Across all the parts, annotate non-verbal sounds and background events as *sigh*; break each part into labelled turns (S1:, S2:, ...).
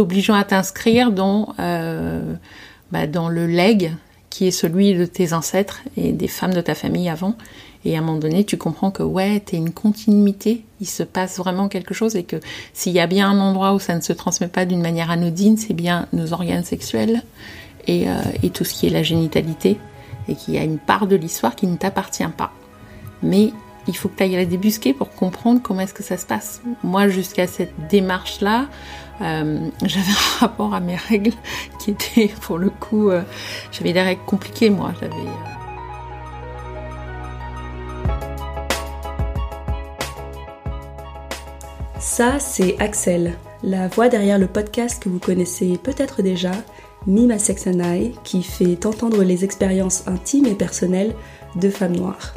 S1: t'obligeant à t'inscrire dans, euh, bah, dans le leg qui est celui de tes ancêtres et des femmes de ta famille avant. Et à un moment donné, tu comprends que ouais, t'es une continuité, il se passe vraiment quelque chose et que s'il y a bien un endroit où ça ne se transmet pas d'une manière anodine, c'est bien nos organes sexuels et, euh, et tout ce qui est la génitalité et qu'il y a une part de l'histoire qui ne t'appartient pas. Mais il faut que tu ailles la débusquer pour comprendre comment est-ce que ça se passe. Moi, jusqu'à cette démarche-là, euh, j'avais un rapport à mes règles qui était, pour le coup, euh, j'avais des règles compliquées, moi. Euh,
S2: Ça, c'est Axel, la voix derrière le podcast que vous connaissez peut-être déjà, Mima Sex and I, qui fait entendre les expériences intimes et personnelles de femmes noires.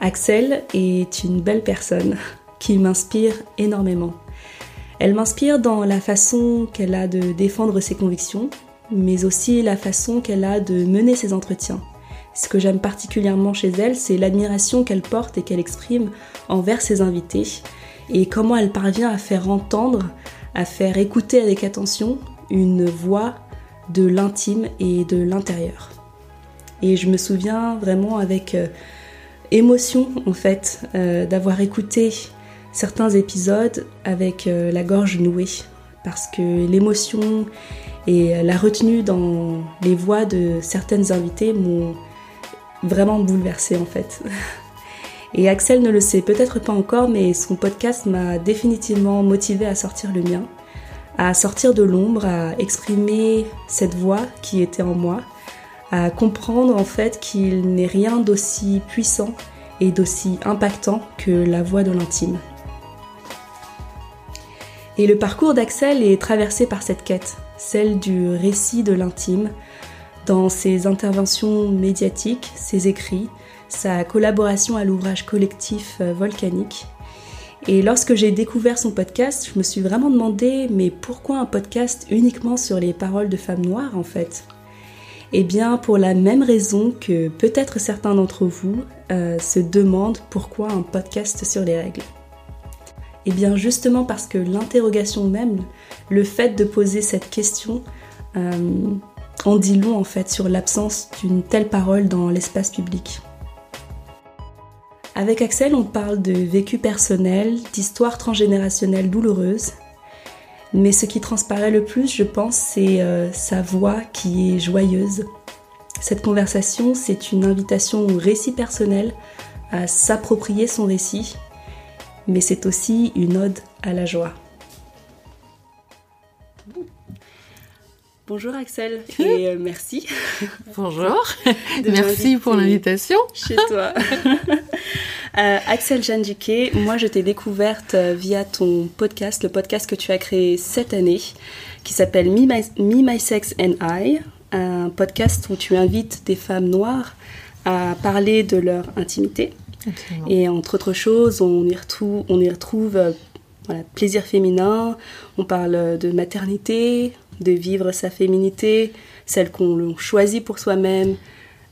S2: Axel est une belle personne qui m'inspire énormément. Elle m'inspire dans la façon qu'elle a de défendre ses convictions, mais aussi la façon qu'elle a de mener ses entretiens. Ce que j'aime particulièrement chez elle, c'est l'admiration qu'elle porte et qu'elle exprime envers ses invités, et comment elle parvient à faire entendre, à faire écouter avec attention une voix de l'intime et de l'intérieur. Et je me souviens vraiment avec euh, émotion en fait euh, d'avoir écouté certains épisodes avec euh, la gorge nouée parce que l'émotion et la retenue dans les voix de certaines invitées m'ont vraiment bouleversée en fait. *laughs* Et Axel ne le sait peut-être pas encore, mais son podcast m'a définitivement motivé à sortir le mien, à sortir de l'ombre, à exprimer cette voix qui était en moi à comprendre en fait qu'il n'est rien d'aussi puissant et d'aussi impactant que la voix de l'intime. Et le parcours d'Axel est traversé par cette quête, celle du récit de l'intime, dans ses interventions médiatiques, ses écrits, sa collaboration à l'ouvrage collectif euh, Volcanique. Et lorsque j'ai découvert son podcast, je me suis vraiment demandé, mais pourquoi un podcast uniquement sur les paroles de femmes noires en fait? Eh bien, pour la même raison que peut-être certains d'entre vous euh, se demandent pourquoi un podcast sur les règles. Eh bien, justement parce que l'interrogation même, le fait de poser cette question, euh, en dit long en fait sur l'absence d'une telle parole dans l'espace public. Avec Axel, on parle de vécu personnel, d'histoires transgénérationnelles douloureuses, mais ce qui transparaît le plus, je pense, c'est euh, sa voix qui est joyeuse. Cette conversation, c'est une invitation au récit personnel, à s'approprier son récit, mais c'est aussi une ode à la joie. Bonjour Axel *laughs* et euh, merci.
S1: Bonjour, *laughs* merci pour l'invitation.
S2: Chez toi. *laughs* Euh, Axel Jandiké, moi je t'ai découverte euh, via ton podcast, le podcast que tu as créé cette année, qui s'appelle Me, My, Sex and I, un podcast où tu invites des femmes noires à parler de leur intimité. Et entre autres choses, on y retrouve, on y retrouve voilà, plaisir féminin, on parle de maternité, de vivre sa féminité, celle qu'on choisit pour soi-même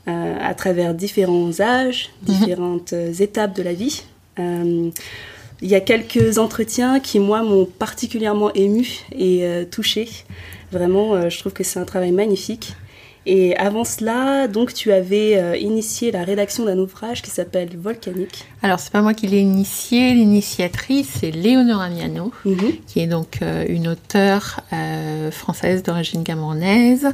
S2: euh, à travers différents âges, mhm. différentes euh, étapes de la vie. Euh, il y a quelques entretiens qui, moi, m'ont particulièrement ému et touché. Vraiment, je trouve que c'est un travail magnifique. Et avant cela, donc tu avais euh, initié la rédaction d'un ouvrage qui s'appelle Volcanique.
S1: Alors c'est pas moi qui l'ai initié, l'initiatrice c'est Léonora Miano, mhm. qui est donc euh, une auteure euh, française d'origine camerounaise,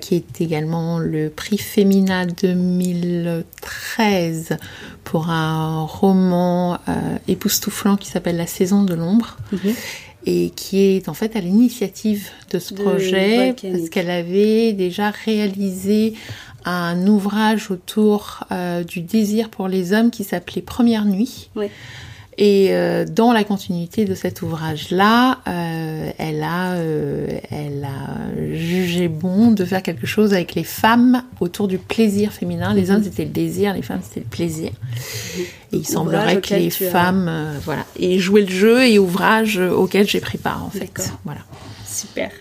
S1: qui est également le prix Femina 2013 pour un roman époustouflant qui s'appelle La saison de l'ombre. Mhm et qui est en fait à l'initiative de ce projet parce qu'elle avait déjà réalisé un ouvrage autour euh, du désir pour les hommes qui s'appelait Première nuit. Oui. Et euh, dans la continuité de cet ouvrage-là, euh, elle, a, euh, elle a jugé bon de faire quelque chose avec les femmes autour du plaisir féminin. Les mhm. hommes c'était le désir, les femmes c'était le plaisir. Et il semblerait que les femmes, voilà, et jouer le jeu et ouvrage auquel j'ai pris part en fait. Voilà.
S2: Super.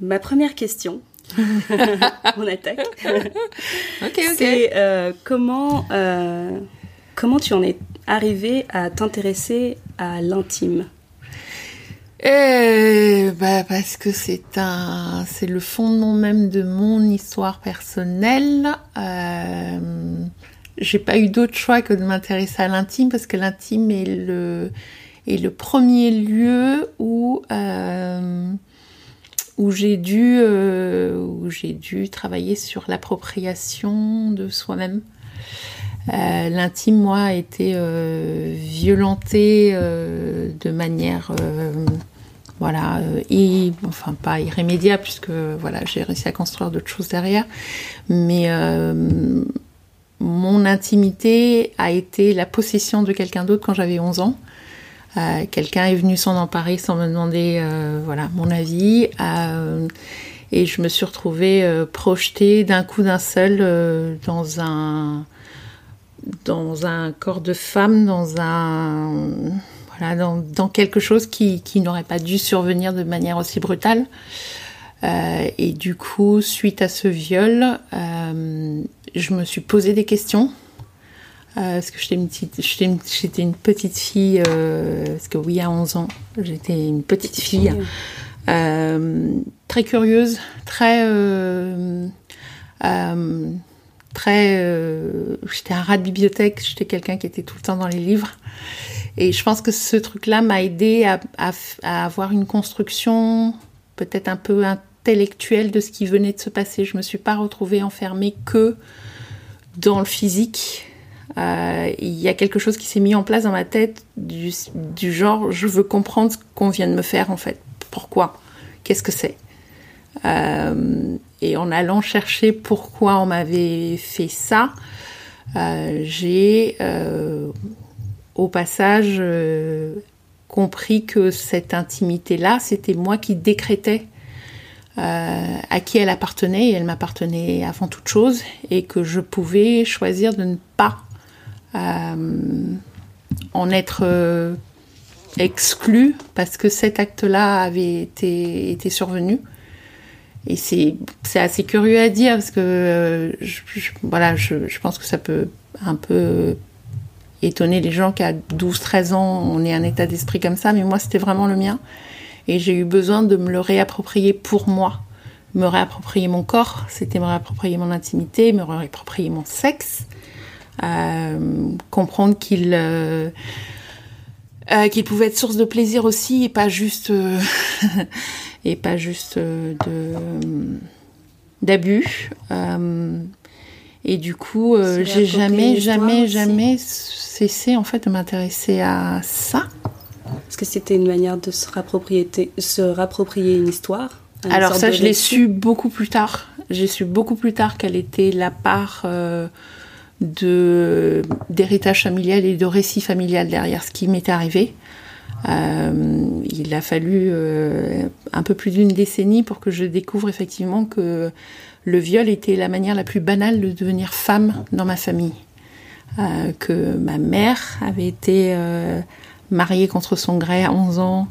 S2: ma première question, *laughs* on attaque. ok, ok. C'est euh, comment, euh, Comment tu en es arrivé à t'intéresser à l'intime?
S1: Eh, bah parce que c'est un, c'est le fondement même de mon histoire personnelle. Euh, j'ai pas eu d'autre choix que de m'intéresser à l'intime parce que l'intime est le, est le premier lieu où euh, où j'ai dû euh, dû travailler sur l'appropriation de soi-même. Euh, l'intime, moi, a été euh, violenté euh, de manière voilà, enfin pas irrémédiable puisque voilà, j'ai réussi à construire d'autres choses derrière, mais mon intimité a été la possession de quelqu'un d'autre quand j'avais 11 ans. Euh, quelqu'un est venu s'en emparer sans me demander euh, voilà mon avis et je me suis retrouvée projetée d'un coup d'un seul dans un dans un corps de femme, dans un voilà, dans, quelque chose qui, n'aurait pas dû survenir de manière aussi brutale. Euh, et du coup, suite à ce viol, euh, je me suis posé des questions. Euh, parce que j'étais une petite, une, petite fille, parce que oui, à 11 ans, j'étais une petite fille, très curieuse, très, très, j'étais un rat de bibliothèque, j'étais quelqu'un qui était tout le temps dans les livres. Et je pense que ce truc-là m'a aidé à, à, avoir une construction peut-être un peu intellectuelle de ce qui venait de se passer. Je me suis pas retrouvée enfermée que dans le physique. Euh, il y a quelque chose qui s'est mis en place dans ma tête du, genre je veux comprendre ce qu'on vient de me faire en fait. Pourquoi? Qu'est-ce que c'est? Euh, Et en allant chercher pourquoi on m'avait fait ça, euh, j'ai au passage compris que cette intimité-là, c'était moi qui décrétais à qui elle appartenait, et elle m'appartenait avant toute chose, et que je pouvais choisir de ne pas euh, en être exclu parce que cet acte-là avait été, été survenu. Et c'est assez curieux à dire parce que voilà, je, je, pense que ça peut un peu étonner les gens qu'à 12-13 ans, on ait un état d'esprit comme ça, mais moi, c'était vraiment le mien. Et j'ai eu besoin de me le réapproprier pour moi. Me réapproprier mon corps, c'était me réapproprier mon intimité, me réapproprier mon sexe, euh, comprendre qu'il euh, euh, qu'il pouvait être source de plaisir aussi et pas juste *laughs* et pas juste de d'abus. Et du coup, euh, j'ai jamais, jamais, jamais cessé en fait de m'intéresser à ça.
S2: Est-ce que c'était une manière de se rapproprier, se rapproprier une histoire?
S1: Alors ça, je l'ai su beaucoup plus tard. J'ai su beaucoup plus tard quelle était la part euh, d'héritage familial et de récit familial derrière ce qui m'était arrivé. Euh, il a fallu euh, un peu plus d'une décennie pour que je découvre effectivement que le viol était la manière la plus banale de devenir femme dans ma famille. Euh, que ma mère avait été mariée contre son gré à 11 ans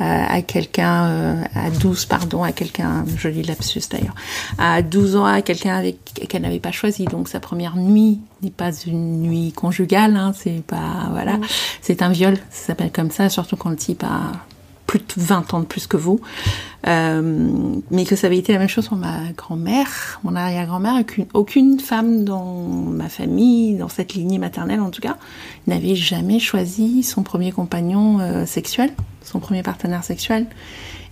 S1: euh, à quelqu'un, à 12, pardon, à quelqu'un, joli lapsus d'ailleurs, à 12 ans à quelqu'un avec qu'elle n'avait pas choisi. Donc sa première nuit n'est pas une nuit conjugale, hein, c'est pas, voilà, c'est un viol, ça s'appelle comme ça, surtout quand le type a plus de 20 ans de plus que vous, euh, mais que ça avait été la même chose pour ma grand-mère, mon arrière-grand-mère, aucune, femme dans ma famille, dans cette lignée maternelle en tout cas, n'avait jamais choisi son premier compagnon euh, sexuel, son premier partenaire sexuel.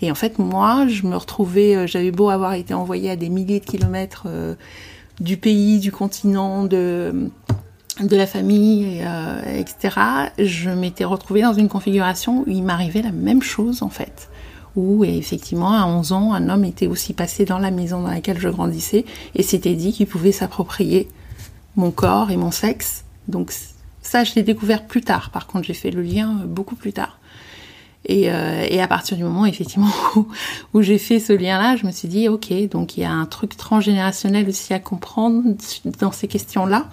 S1: Et en fait, moi, je me retrouvais, euh, j'avais beau avoir été envoyée à des milliers de kilomètres du pays, du continent, de de la famille, euh, etc., je m'étais retrouvée dans une configuration où il m'arrivait la même chose en fait. Où effectivement, à 11 ans, un homme était aussi passé dans la maison dans laquelle je grandissais et s'était dit qu'il pouvait s'approprier mon corps et mon sexe. Donc ça, je l'ai découvert plus tard. Par contre, j'ai fait le lien euh, beaucoup plus tard. Et, euh, et à partir du moment, effectivement, *laughs* où j'ai fait ce lien-là, je me suis dit, ok, donc il y a un truc transgénérationnel aussi à comprendre dans ces questions-là.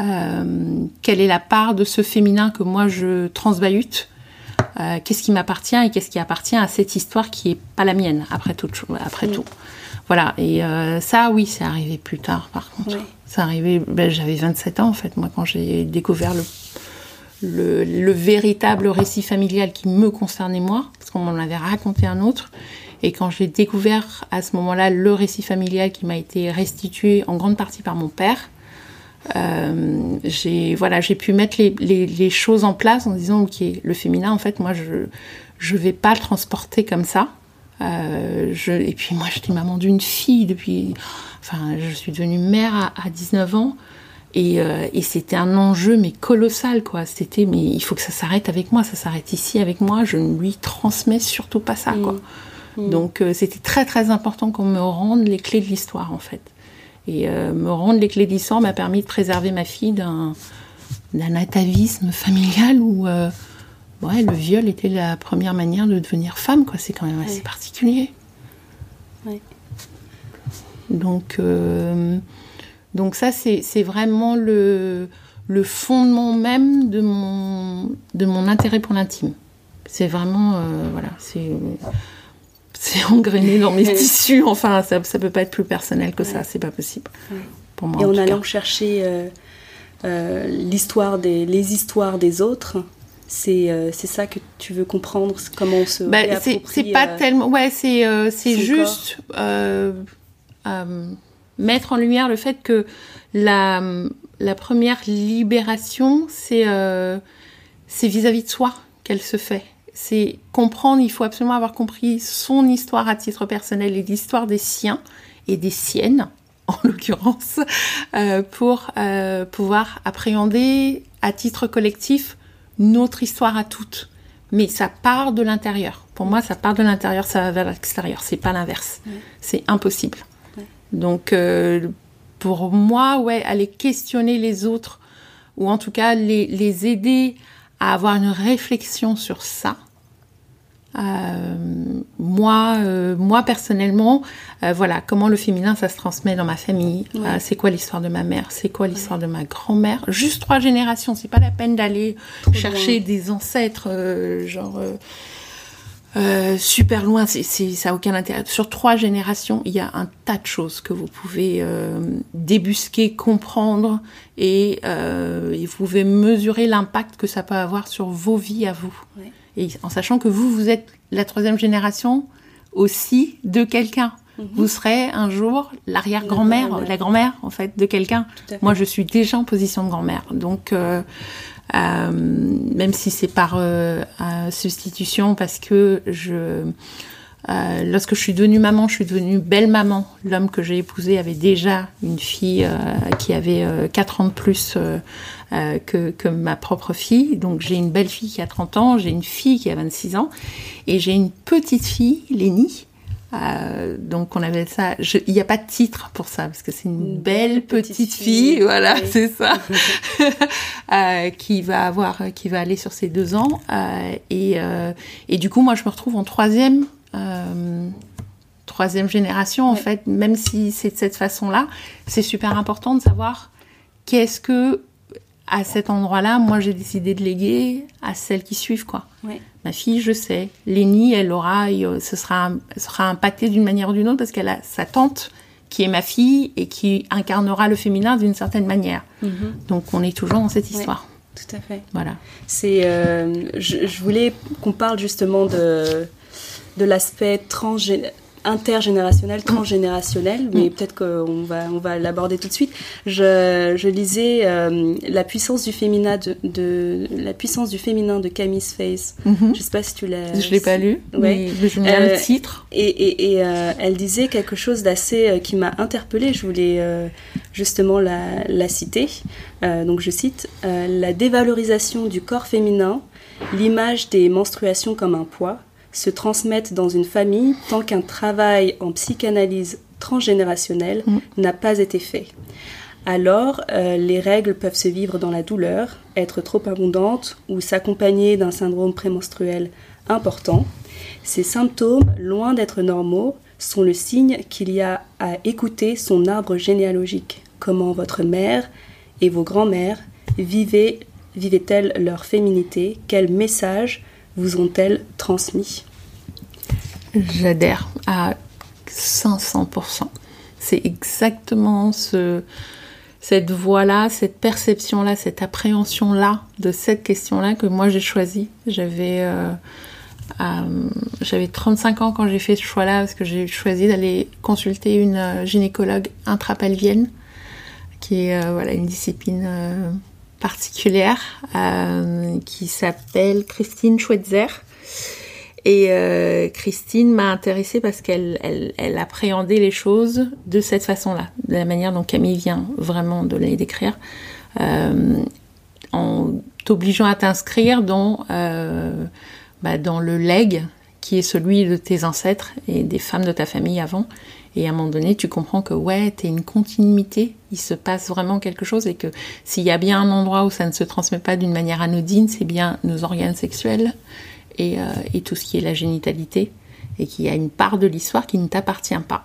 S1: Euh, quelle est la part de ce féminin que moi je transbahute euh, Qu'est-ce qui m'appartient et qu'est-ce qui appartient à cette histoire qui est pas la mienne après tout, après mm. tout. voilà, et ça, oui, c'est arrivé plus tard, par contre. C'est arrivé, ben, j'avais 27 ans, en fait, moi, quand j'ai découvert le, le, le, véritable récit familial qui me concernait moi, parce qu'on m'en avait raconté un autre. Et quand j'ai découvert à ce moment-là le récit familial qui m'a été restitué en grande partie par mon père, euh, j'ai voilà, j'ai pu mettre les, les, les, choses en place en disant ok, le féminin en fait, moi je je vais pas le transporter comme ça. Euh, je, et puis moi j'étais maman d'une fille depuis, enfin je suis devenue mère à, à 19 ans. Et, euh, et c'était un enjeu mais colossal quoi. C'était mais il faut que ça s'arrête avec moi, ça s'arrête ici avec moi. Je ne lui transmets surtout pas ça quoi. Mm. Mm. Donc euh, c'était très très important qu'on me rende les clés de l'histoire en fait. Et euh, me rendre les clés l'histoire m'a permis de préserver ma fille d'un d'un atavisme familial où euh, ouais, le viol était la première manière de devenir femme quoi. C'est quand même assez particulier. Donc donc ça, c'est vraiment le, le, fondement même de mon, de mon intérêt pour l'intime. C'est vraiment, euh, voilà, c'est c'est engrainé dans mes tissus. Enfin, ça, ça peut pas être plus personnel que ça. C'est pas possible.
S2: Pour moi, Et en, allant chercher euh, euh, l'histoire des, les histoires des autres, c'est euh, c'est ça que tu veux comprendre comment on se
S1: bah, c'est pas euh, tellement ouais c'est c'est juste mettre en lumière le fait que la, la première libération, c'est vis-à-vis de soi qu'elle se fait. C'est comprendre, il faut absolument avoir compris son histoire à titre personnel et l'histoire des siens et des siennes, *laughs* en l'occurrence, euh, pour euh, pouvoir appréhender à titre collectif notre histoire à toutes. Mais ça part de l'intérieur. Pour moi, ça part de l'intérieur, ça va vers l'extérieur. C'est pas l'inverse. C'est impossible. Donc, euh, pour moi, ouais, aller questionner les autres, ou en tout cas les, les aider à avoir une réflexion sur ça. Euh, moi, euh, moi personnellement, euh, voilà, comment le féminin ça se transmet dans ma famille. C'est quoi l'histoire de ma mère? C'est quoi l'histoire de ma grand-mère? Juste trois générations. C'est pas la peine d'aller chercher des ancêtres, genre euh, super loin, c'est, ça n'a aucun intérêt. Sur trois générations, il y a un tas de choses que vous pouvez euh, débusquer, comprendre et, euh, et, vous pouvez mesurer l'impact que ça peut avoir sur vos vies à vous. Ouais. Et en sachant que vous, vous êtes la troisième génération aussi de quelqu'un. Mm-hmm. Vous serez un jour l'arrière-grand-mère, la grand-mère en fait de quelqu'un. Moi, je suis déjà en position de grand-mère, donc euh, euh, même si c'est par euh, substitution, parce que je, euh, lorsque je suis devenue maman, je suis devenue belle maman. L'homme que j'ai épousé avait déjà une fille euh, qui avait euh, 4 ans de plus euh, que, que, ma propre fille. Donc j'ai une belle fille qui a 30 ans, j'ai une fille qui a 26 ans, et j'ai une petite fille, Lénie, euh, donc on avait ça. Il n'y a pas de titre pour ça parce que c'est une, belle, petite, fille, voilà, c'est ça, *laughs* *laughs* euh, qui va avoir, qui va aller sur ses deux ans. Euh, et, euh, et du coup, moi, je me retrouve en troisième, euh, troisième génération en ouais. fait. Même si c'est de cette façon-là, c'est super important de savoir qu'est-ce que à cet endroit-là, moi j'ai décidé de léguer à celles qui suivent quoi. Ouais. Ma fille, je sais, Lénie, elle aura, ce sera, sera impacté d'une manière ou d'une autre parce qu'elle a sa tante qui est ma fille et qui incarnera le féminin d'une certaine manière. Mm -hmm. Donc on est toujours dans cette histoire.
S2: Ouais, tout à fait.
S1: Voilà.
S2: C'est, euh, je, je, voulais qu'on parle justement de de l'aspect transgénérationnel intergénérationnel, transgénérationnel, mais mm. peut-être qu'on va, on va l'aborder tout de suite. Je, je lisais euh, la puissance du féminin de, de, la puissance du féminin de Camille Face. Mm -hmm. Je sais pas si tu l'as.
S1: Je l'ai pas lu. Ouais. Mais je me euh, le titre.
S2: Et, et, et euh, elle disait quelque chose d'assez euh, qui m'a interpellée. Je voulais justement la, la citer. donc je cite la dévalorisation du corps féminin, l'image des menstruations comme un poids se transmettent dans une famille tant qu'un travail en psychanalyse transgénérationnelle mmh. n'a pas été fait. Alors, euh, les règles peuvent se vivre dans la douleur, être trop abondantes ou s'accompagner d'un syndrome prémenstruel important. Ces symptômes, loin d'être normaux, sont le signe qu'il y a à écouter son arbre généalogique. Comment votre mère et vos grands-mères vivaient, vivaient-elles leur féminité? Quel message vous ont-elles transmis?
S1: J'adhère à 500%. C'est exactement ce, cette voix-là, cette perception-là, cette appréhension-là de cette question-là que moi j'ai choisi. J'avais euh, j'avais 35 ans quand j'ai fait ce choix-là parce que j'ai choisi d'aller consulter une euh, gynécologue intrapelvienne qui est euh, voilà une discipline particulière qui s'appelle Christine Schweitzer et euh, Christine m'a intéressée parce qu'elle elle, appréhendait les choses de cette façon-là, de la manière dont Camille vient vraiment de les décrire, euh, en t'obligeant à t'inscrire dans, euh, bah, dans le leg qui est celui de tes ancêtres et des femmes de ta famille avant. Et à un moment donné, tu comprends que ouais, t'es une continuité, il se passe vraiment quelque chose et que s'il y a bien un endroit où ça ne se transmet pas d'une manière anodine, c'est bien nos organes sexuels, euh, et, tout ce qui est la génitalité, et qui a une part de l'histoire qui ne t'appartient pas.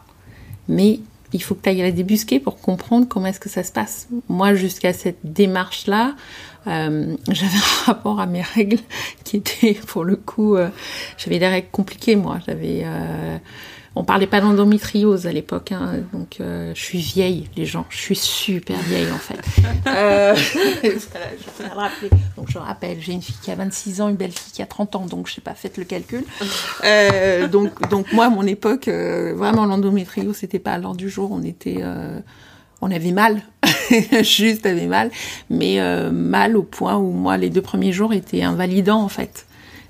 S1: Mais il faut que tu ailles la débusquer pour comprendre comment est-ce que ça se passe. Moi, jusqu'à cette démarche-là, euh, j'avais un rapport à mes règles *laughs* qui était, pour le coup, euh, j'avais des règles compliquées, moi. J'avais on parlait pas d'endométriose à l'époque, hein, donc euh, je suis vieille, les gens. Je suis super vieille en fait. *laughs* euh, je le rappeler. Donc je rappelle, j'ai une fille qui a 26 ans, une belle fille qui a 30 ans, donc je sais pas, faites le calcul. *laughs* Euh, donc, donc moi, à mon époque, euh, vraiment l'endométriose, c'était pas à l'heure du jour. On était, on avait mal, *laughs* juste avait mal, mais mal au point où moi, les deux premiers jours étaient invalidants en fait.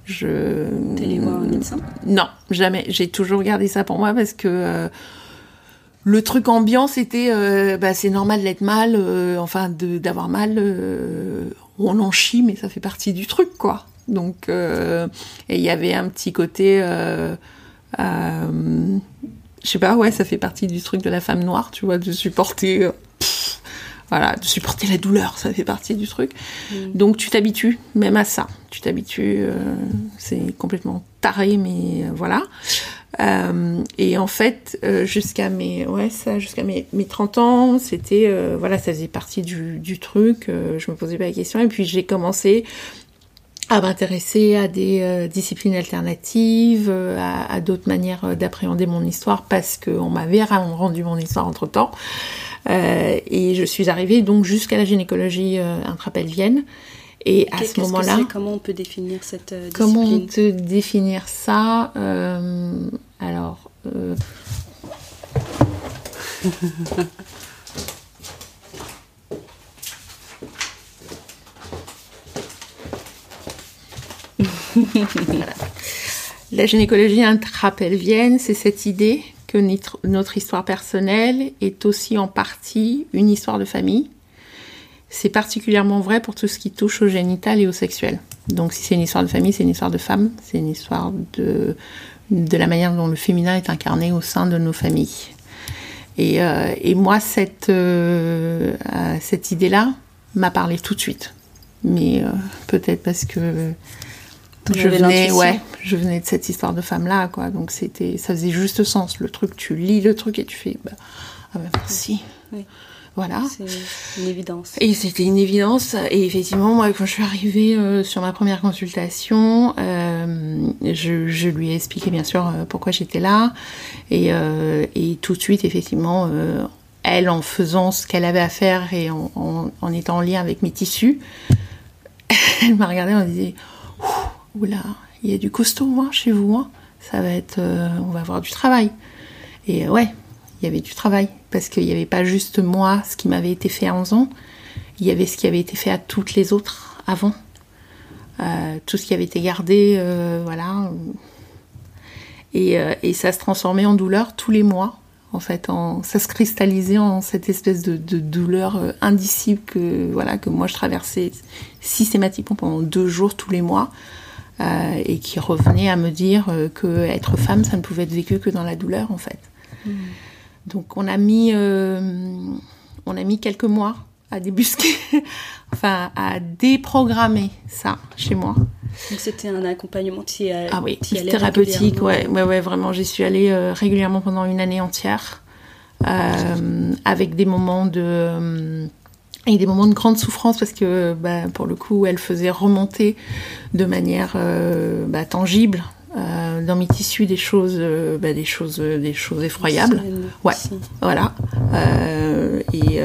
S2: Je. T'es voir un médecin?
S1: Non, jamais. J'ai toujours gardé ça pour moi parce que euh, le truc ambiant, c'était, euh, bah, c'est normal d'être mal, euh, enfin d'avoir mal. on en chie, mais ça fait partie du truc, quoi. Donc, et il y avait un petit côté. je sais pas, ouais, ça fait partie du truc de la femme noire, tu vois, de supporter voilà, de supporter la douleur, ça fait partie du truc. Mm. Donc tu t'habitues même à ça. Tu t'habitues, euh, c'est complètement taré, mais euh, voilà. Euh, et en fait, jusqu'à mes, ouais, ça, jusqu'à mes, mes 30 ans, c'était, voilà, ça faisait partie du, du truc. je me posais pas la question. Et puis j'ai commencé à m'intéresser à des disciplines alternatives, à, à d'autres manières d'appréhender mon histoire parce qu'on m'avait rendu mon histoire entre temps. Euh, et je suis arrivée donc jusqu'à la gynécologie euh, intrapelvienne. Et à ce moment-là,
S2: comment on peut définir cette
S1: euh, discipline Comment on peut définir ça euh, Alors. *laughs* Euh... La gynécologie intrapelvienne, c'est cette idée notre histoire personnelle est aussi en partie une histoire de famille. C'est particulièrement vrai pour tout ce qui touche au génital et au sexuel. Donc si c'est une histoire de famille, c'est une histoire de femme, c'est une histoire de, de la manière dont le féminin est incarné au sein de nos familles. Et, euh, moi, cette, euh, euh, cette idée-là m'a parlé tout de suite. Mais peut-être parce que je venais, ouais, je venais de cette histoire de femme-là, quoi. Donc c'était, ça faisait juste sens. Le truc, tu lis le truc et tu fais, bah, ah bah merci. Oui. Voilà.
S2: C'est une évidence.
S1: Et c'était une évidence. Et effectivement, moi, quand je suis arrivée euh, sur ma première consultation, euh, je, je, lui ai expliqué bien sûr euh, pourquoi j'étais là. Et, et, tout de suite, effectivement, elle, en faisant ce qu'elle avait à faire et en, en, en, étant en lien avec mes tissus, *laughs* elle m'a regardée et m'a dit oula, il y a du costaud hein, chez vous, hein. ça va être, euh, on va avoir du travail. Et ouais, il y avait du travail parce qu'il n'y avait pas juste moi, ce qui m'avait été fait à 11 ans, il y avait ce qui avait été fait à toutes les autres avant, euh, tout ce qui avait été gardé, euh, voilà. Et, ça se transformait en douleur tous les mois. En fait, ça se cristallisait en cette espèce de, douleur indicible que voilà que moi je traversais systématiquement pendant deux jours tous les mois. Euh, et qui revenait à me dire euh, que être femme, ça ne pouvait être vécu que dans la douleur, en fait. Hmm. Donc on a mis, euh, on a mis quelques mois à débusquer, *laughs* enfin à déprogrammer ça chez moi.
S2: Donc c'était un accompagnement qui
S1: ah oui, thérapeutique, ouais, ouais, ouais, vraiment. J'y suis allée régulièrement pendant une année entière, avec des moments de et des moments de grande souffrance parce que bah, pour le coup elle faisait remonter de manière euh, bah, tangible euh, dans mes tissus des choses, bah, des choses, des choses effroyables. Ouais, voilà. et,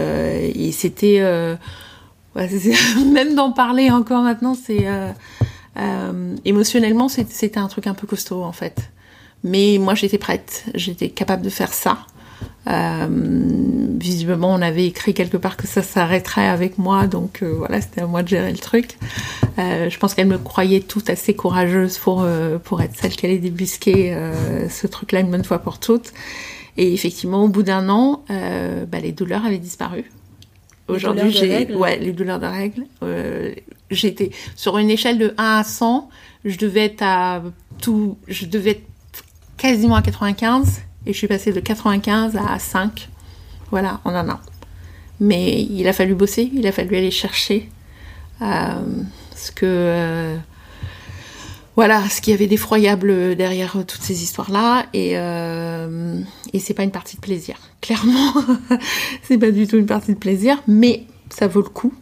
S1: et c'était, *laughs* même d'en parler encore maintenant, c'est émotionnellement, c'était un truc un peu costaud en fait. Mais moi, j'étais prête, j'étais capable de faire ça. Euh, visiblement, on avait écrit quelque part que ça s'arrêterait avec moi, donc euh, voilà, c'était à moi de gérer le truc. Euh, je pense qu'elle me croyait toute assez courageuse pour pour être celle qui allait débusquer ce truc-là une bonne fois pour toutes. Et effectivement, au bout d'un an, bah, les douleurs avaient disparu. Aujourd'hui, j'ai ouais les douleurs de règles. J'étais sur une échelle de 1 à 100, je devais être à tout, je devais être quasiment à 95 et je suis passée de 95 à 5. Voilà, en un an. Mais il a fallu bosser, il a fallu aller chercher euh, ce que. Euh, voilà, ce qu'il y avait d'effroyable derrière toutes ces histoires-là. Et, euh, et c'est pas une partie de plaisir. *laughs* Clairement, c'est pas du tout une partie de plaisir, mais ça vaut le coup.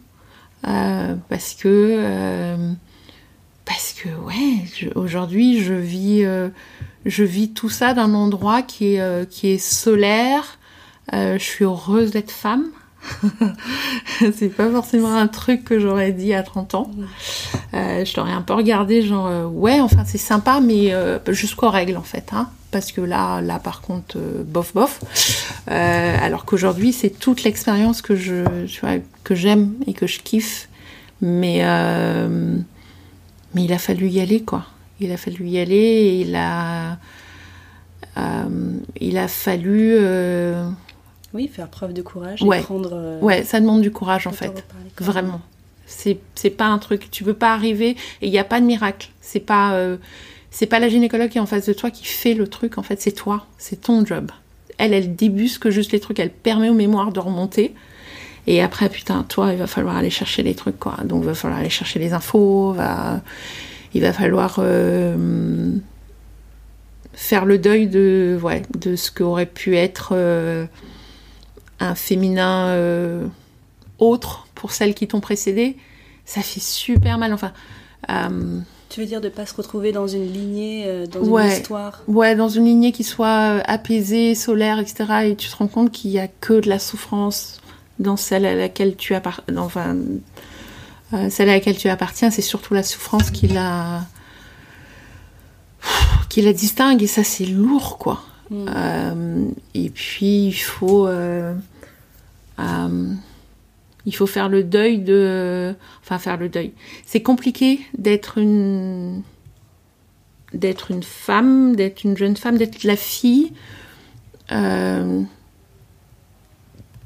S1: Euh, parce que. parce que, ouais, aujourd'hui, je vis je vis tout ça d'un endroit qui est, euh, qui est solaire. Euh, je suis heureuse d'être femme. *laughs* c'est pas forcément un truc que j'aurais dit à 30 ans. Euh, je t'aurais un peu regardé genre ouais enfin c'est sympa mais jusqu'aux règles en fait hein, parce que là là par contre bof bof alors qu'aujourd'hui c'est toute l'expérience que je que j'aime et que je kiffe mais mais il a fallu y aller quoi il a fallu y aller et il a, euh, il a fallu. Euh,
S2: oui, faire preuve de courage et prendre. Euh,
S1: ouais, ça demande du courage en fait. Vraiment. C'est, c'est pas un truc. Tu peux pas arriver et il n'y a pas de miracle. C'est pas. c'est pas la gynécologue qui est en face de toi qui fait le truc, en fait, c'est toi, c'est ton job. Elle, elle débusque juste les trucs, elle permet aux mémoires de remonter. Et après, putain, toi, il va falloir aller chercher les trucs, quoi. Donc, il va falloir aller chercher les infos, va il va falloir euh, faire le deuil de, ouais, de ce qu'aurait pu être euh, un féminin euh, autre pour celles qui t'ont précédé. Ça fait super mal. Enfin.
S2: tu veux dire de ne pas se retrouver dans une lignée, dans une histoire?
S1: Ouais, dans une lignée qui soit apaisée, solaire, etc. Et tu te rends compte qu'il n'y a que de la souffrance dans celle à laquelle tu appartiens. Enfin, euh, celle à laquelle tu appartiens, c'est surtout la souffrance qui la, qui la distingue et ça c'est lourd quoi. Mm. Euh, et puis il faut, euh, il faut faire le deuil de, enfin faire le deuil. C'est compliqué d'être une, d'être une femme, d'être une jeune femme, d'être la fille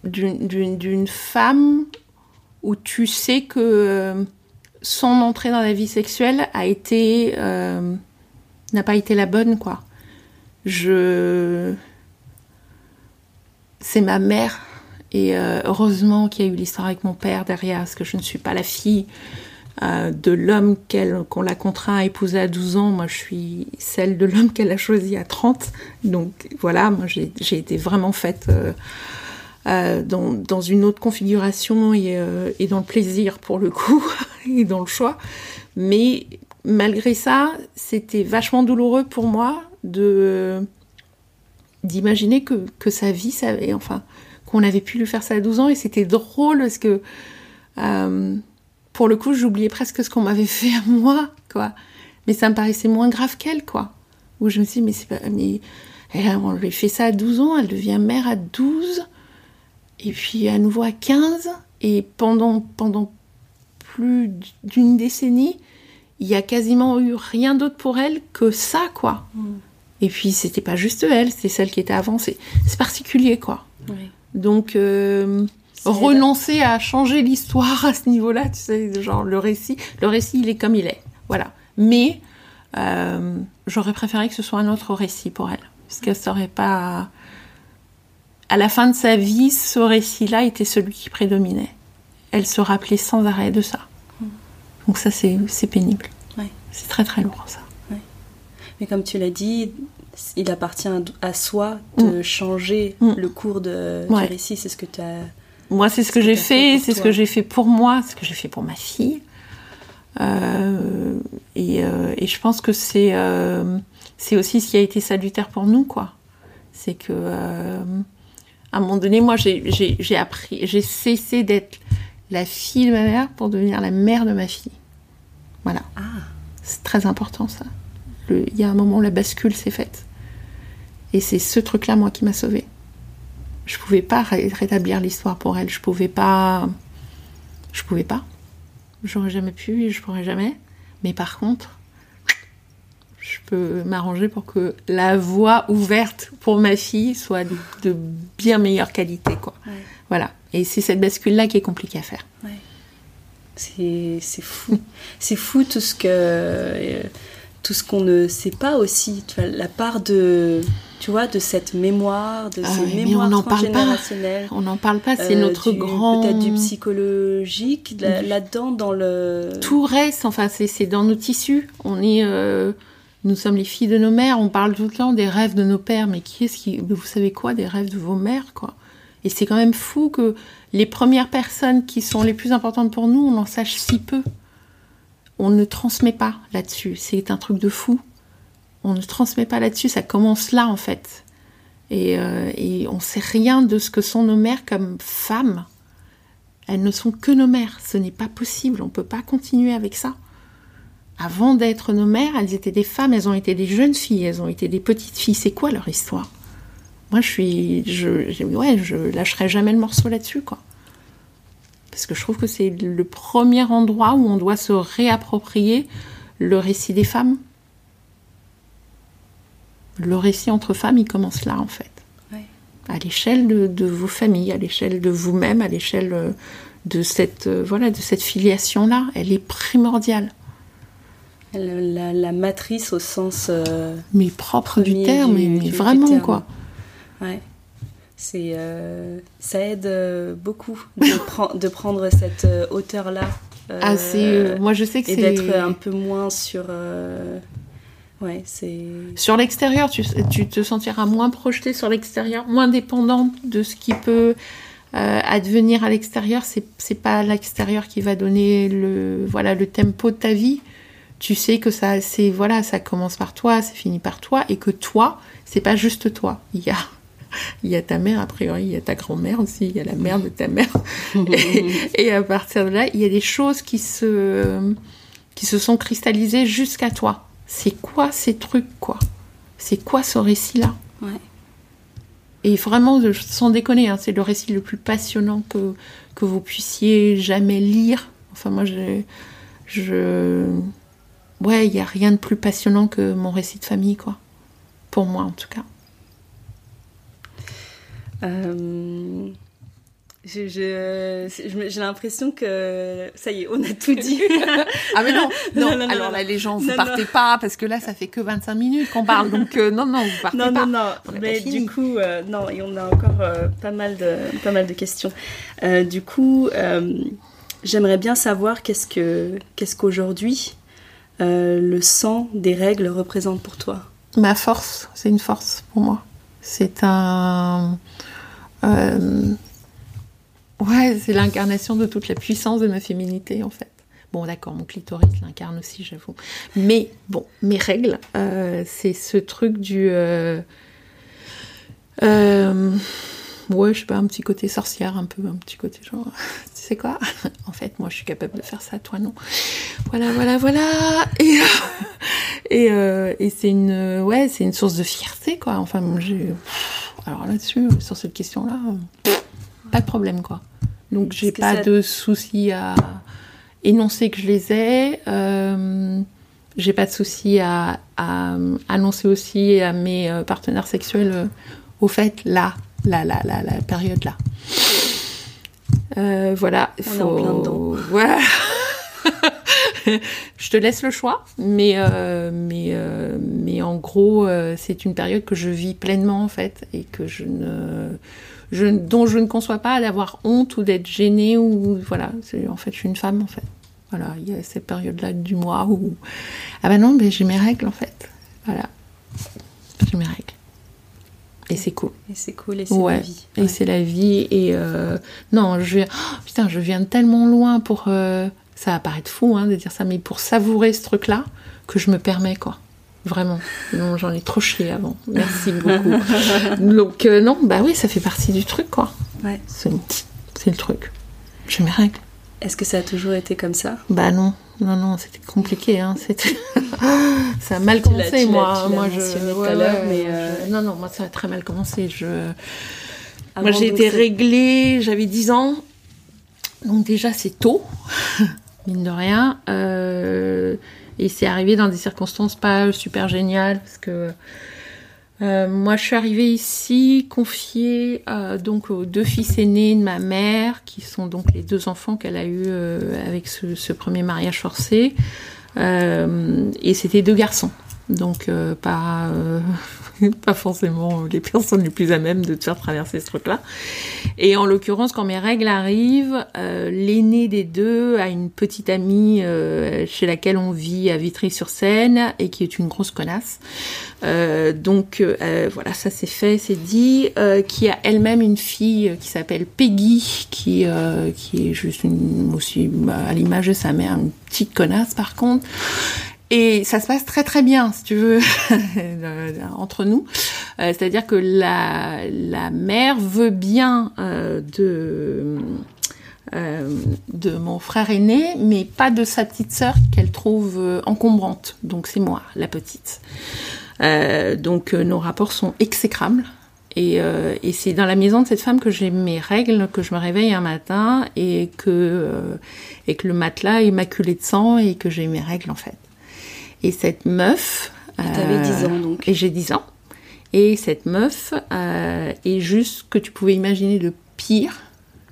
S1: d'une femme où tu sais que euh, son entrée dans la vie sexuelle a été euh, n'a pas été la bonne quoi. Je c'est ma mère et euh, heureusement qu'il y a eu l'histoire avec mon père derrière parce que je ne suis pas la fille de l'homme qu'on l'a contraint à épouser à 12 ans. Moi, je suis celle de l'homme qu'elle a choisi à 30. Donc voilà, moi j'ai été vraiment faite dans, dans, une autre configuration et, euh, et, dans le plaisir pour le coup *laughs* et dans le choix. Mais malgré ça, c'était vachement douloureux pour moi d'imaginer que, que sa vie, enfin, qu'on avait pu lui faire ça à 12 ans et c'était drôle parce que euh, pour le coup, j'oubliais presque ce qu'on m'avait *laughs* fait à moi, quoi. Mais ça me paraissait moins grave qu'elle, quoi. Où je me suis dit, mais c'est pas, mais elle, on lui fait ça à 12 ans, elle devient mère à 12 et puis à nouveau à 15, et pendant, pendant plus d'une décennie, il y a quasiment eu rien d'autre pour elle que ça, quoi. Mm. Et puis c'était pas juste elle, c'est celle qui était avant, c'est particulier, quoi. Donc euh, renoncer à changer l'histoire à ce niveau-là, tu sais, genre le récit, le récit il est comme il est, voilà. Mais euh, j'aurais préféré que ce soit un autre récit pour elle, parce qu'elle saurait pas à la fin de sa vie, ce récit-là était celui qui prédominait. Elle se rappelait sans arrêt de ça. Mm. Donc ça, c'est pénible. C'est très très lourd ça.
S2: Mais comme tu l'as dit, il appartient à soi de mm. changer mm. le cours de, du récit. C'est ce que tu as...
S1: Moi, c'est ce que, j'ai fait, c'est ce que j'ai fait pour moi, ce que j'ai fait pour ma fille. Euh, et, euh, et, je pense que c'est euh, c'est aussi ce qui a été salutaire pour nous, quoi. C'est que, euh, à un moment donné, moi, j'ai appris, j'ai cessé d'être la fille de ma mère pour devenir la mère de ma fille. Voilà. Ah. C'est très important, ça. Il y a un moment où la bascule s'est faite. Et c'est ce truc-là, moi, qui m'a sauvée. Je pouvais pas rétablir l'histoire pour elle. Je pouvais pas. Je pouvais pas. J'aurais jamais pu et je pourrais jamais. Mais par contre, je peux m'arranger pour que la voie ouverte pour ma fille soit de, bien meilleure qualité, quoi. Voilà. Et c'est cette bascule-là qui est compliquée à faire. Ouais.
S2: C'est fou. c'est fou tout ce que. Euh, tout ce qu'on ne sait pas aussi, tu vois, la part de, tu vois, de cette mémoire, de ah ces mémoires on transgénérationnelles.
S1: On n'en parle pas, c'est euh, notre grand...
S2: Peut-être du psychologique, là-dedans, dans le...
S1: Tout reste, enfin, c'est dans nos tissus. On est... Euh, nous sommes les filles de nos mères, on parle tout le temps des rêves de nos pères, mais qui est-ce qui... Vous savez quoi, des rêves de vos mères, quoi? Et c'est quand même fou que les premières personnes qui sont les plus importantes pour nous, on en sache si peu on ne transmet pas là-dessus. C'est un truc de fou. On ne transmet pas là-dessus. Ça commence là, en fait. Et, euh, et on sait rien de ce que sont nos mères comme femmes. Elles ne sont que nos mères. Ce n'est pas possible. On ne peut pas continuer avec ça. Avant d'être nos mères, elles étaient des femmes. Elles ont été des jeunes filles. Elles ont été des petites filles. C'est quoi leur histoire? Moi, je suis, je, ouais, je lâcherai jamais le morceau là-dessus, quoi parce que je trouve que c'est le premier endroit où on doit se réapproprier le récit des femmes. Le récit entre femmes, il commence là en fait. À l'échelle de, vos familles, à l'échelle de vous-même, à l'échelle euh, de cette euh, voilà de cette filiation là, elle est primordiale.
S2: La, matrice au sens
S1: euh, mais propre du terme, mais, vraiment quoi.
S2: Ouais. C'est euh, ça aide euh, beaucoup de, *laughs* de prendre cette euh, hauteur là
S1: ah c'est moi je sais que
S2: c'est et d'être un peu moins sur ouais c'est
S1: sur l'extérieur tu, tu, te sentiras moins projeté sur l'extérieur moins dépendante de ce qui peut advenir à l'extérieur. C'est c'est pas l'extérieur qui va donner le voilà le tempo de ta vie tu sais que ça c'est voilà ça commence par toi c'est fini par toi et que toi c'est pas juste toi il y a il y a ta mère, a priori, il y a ta grand-mère aussi, il y a la mère de ta mère. *laughs* et, à partir de là, il y a des choses qui se, qui se sont cristallisées jusqu'à toi. C'est quoi ces trucs, quoi? C'est quoi ce récit-là? Ouais. Et vraiment, sans déconner, hein, c'est le récit le plus passionnant que, que vous puissiez jamais lire. Enfin, moi, je. je... Ouais, il n'y a rien de plus passionnant que mon récit de famille, quoi. Pour moi, en tout cas.
S2: Euh, j'ai l'impression que ça y est, on a tout *laughs* dit.
S1: ah mais non, *laughs* non, alors là les gens, vous partez pas parce que là ça fait que 25 minutes qu'on parle, donc euh, non, non, vous partez pas.
S2: Non, non, non, mais du coup, euh, non, et on a encore pas, mal de, pas mal de questions. du coup, j'aimerais bien savoir qu'est-ce que qu'est-ce qu'aujourd'hui le sang des règles représente pour toi.
S1: Ma force, c'est une force pour moi. C'est un euh, ouais, c'est l'incarnation de toute la puissance de ma féminité en fait. Bon, d'accord, mon clitoris l'incarne aussi, j'avoue. Mais bon, mes règles, euh, c'est ce truc du. Euh, ouais, je sais pas, un petit côté sorcière, un peu, un petit côté genre. *laughs* tu sais quoi? *laughs* En fait, moi, je suis capable de faire ça, toi, non. Voilà, voilà, voilà. Et, et, et c'est une. Ouais, c'est une source de fierté, quoi. Enfin, j'ai alors là-dessus, sur cette question-là, pas de problème, quoi. Donc j'ai pas de souci à énoncer que je les ai. Euh, j'ai pas de souci à, annoncer aussi à mes euh, partenaires sexuels euh, au fait là, là, là, là, la période là. voilà,
S2: il faut.
S1: Voilà. *laughs* je te laisse le choix, mais, euh, mais, euh, mais en gros, euh, c'est une période que je vis pleinement en fait et que je ne, je, dont je ne conçois pas d'avoir honte ou d'être gênée ou voilà. En fait, je suis une femme en fait. Voilà, il y a cette période-là du mois où ah ben non, mais j'ai mes règles en fait. Voilà, j'ai mes règles. Et c'est cool.
S2: Et c'est cool, et c'est la vie.
S1: Et c'est la vie. Et non, je viens, oh, putain, je viens tellement loin pour ça va paraître fou hein, de dire ça, mais pour savourer ce truc-là, que je me permets, quoi. Vraiment. Non, j'en ai trop chié avant. Merci beaucoup. *laughs* Donc, euh, non, bah oui, ça fait partie du truc, quoi.
S2: Ouais.
S1: C'est le truc. Je mes règles.
S2: Est-ce que ça a toujours été comme ça?
S1: Bah non. Non, non, c'était compliqué. Hein. C'était... *laughs* ça a mal commencé, moi. moi, je... tout à l'heure, mais euh, Non, non, moi, ça a très mal commencé. Je... moi, j'ai été réglée, j'avais 10 ans. Donc déjà, c'est tôt, *laughs* mine de rien. Euh... Et c'est arrivé dans des circonstances pas super géniales parce que euh, moi je suis arrivée ici confiée euh, donc aux deux fils aînés de ma mère qui sont donc les deux enfants qu'elle a eu euh, avec ce, ce, premier mariage forcé. Et c'était deux garçons donc pas *laughs* pas forcément les personnes les plus à même de te faire traverser ce truc-là. Et en l'occurrence, quand mes règles arrivent, euh, l'aîné des deux a une petite amie euh, chez laquelle on vit à Vitry-sur-Seine et qui est une grosse connasse. Euh, donc voilà, ça c'est fait, c'est dit. qui a elle-même une fille qui s'appelle Peggy, qui qui est juste aussi à l'image de sa mère, une petite connasse par contre. Et ça se passe très très bien, si tu veux, *laughs* entre nous. Euh, c'est-à-dire que la, la mère veut bien euh, de, euh, de mon frère aîné, mais pas de sa petite sœur qu'elle trouve encombrante. Donc c'est moi, la petite. donc nos rapports sont exécrables. Et, et c'est dans la maison de cette femme que j'ai mes règles, que je me réveille un matin et que, et que le matelas est maculé de sang et que j'ai mes règles en fait. Et cette meuf.
S2: Et t'avais 10 ans donc.
S1: Et j'ai 10 ans. Et cette meuf euh, est juste ce que tu pouvais imaginer de pire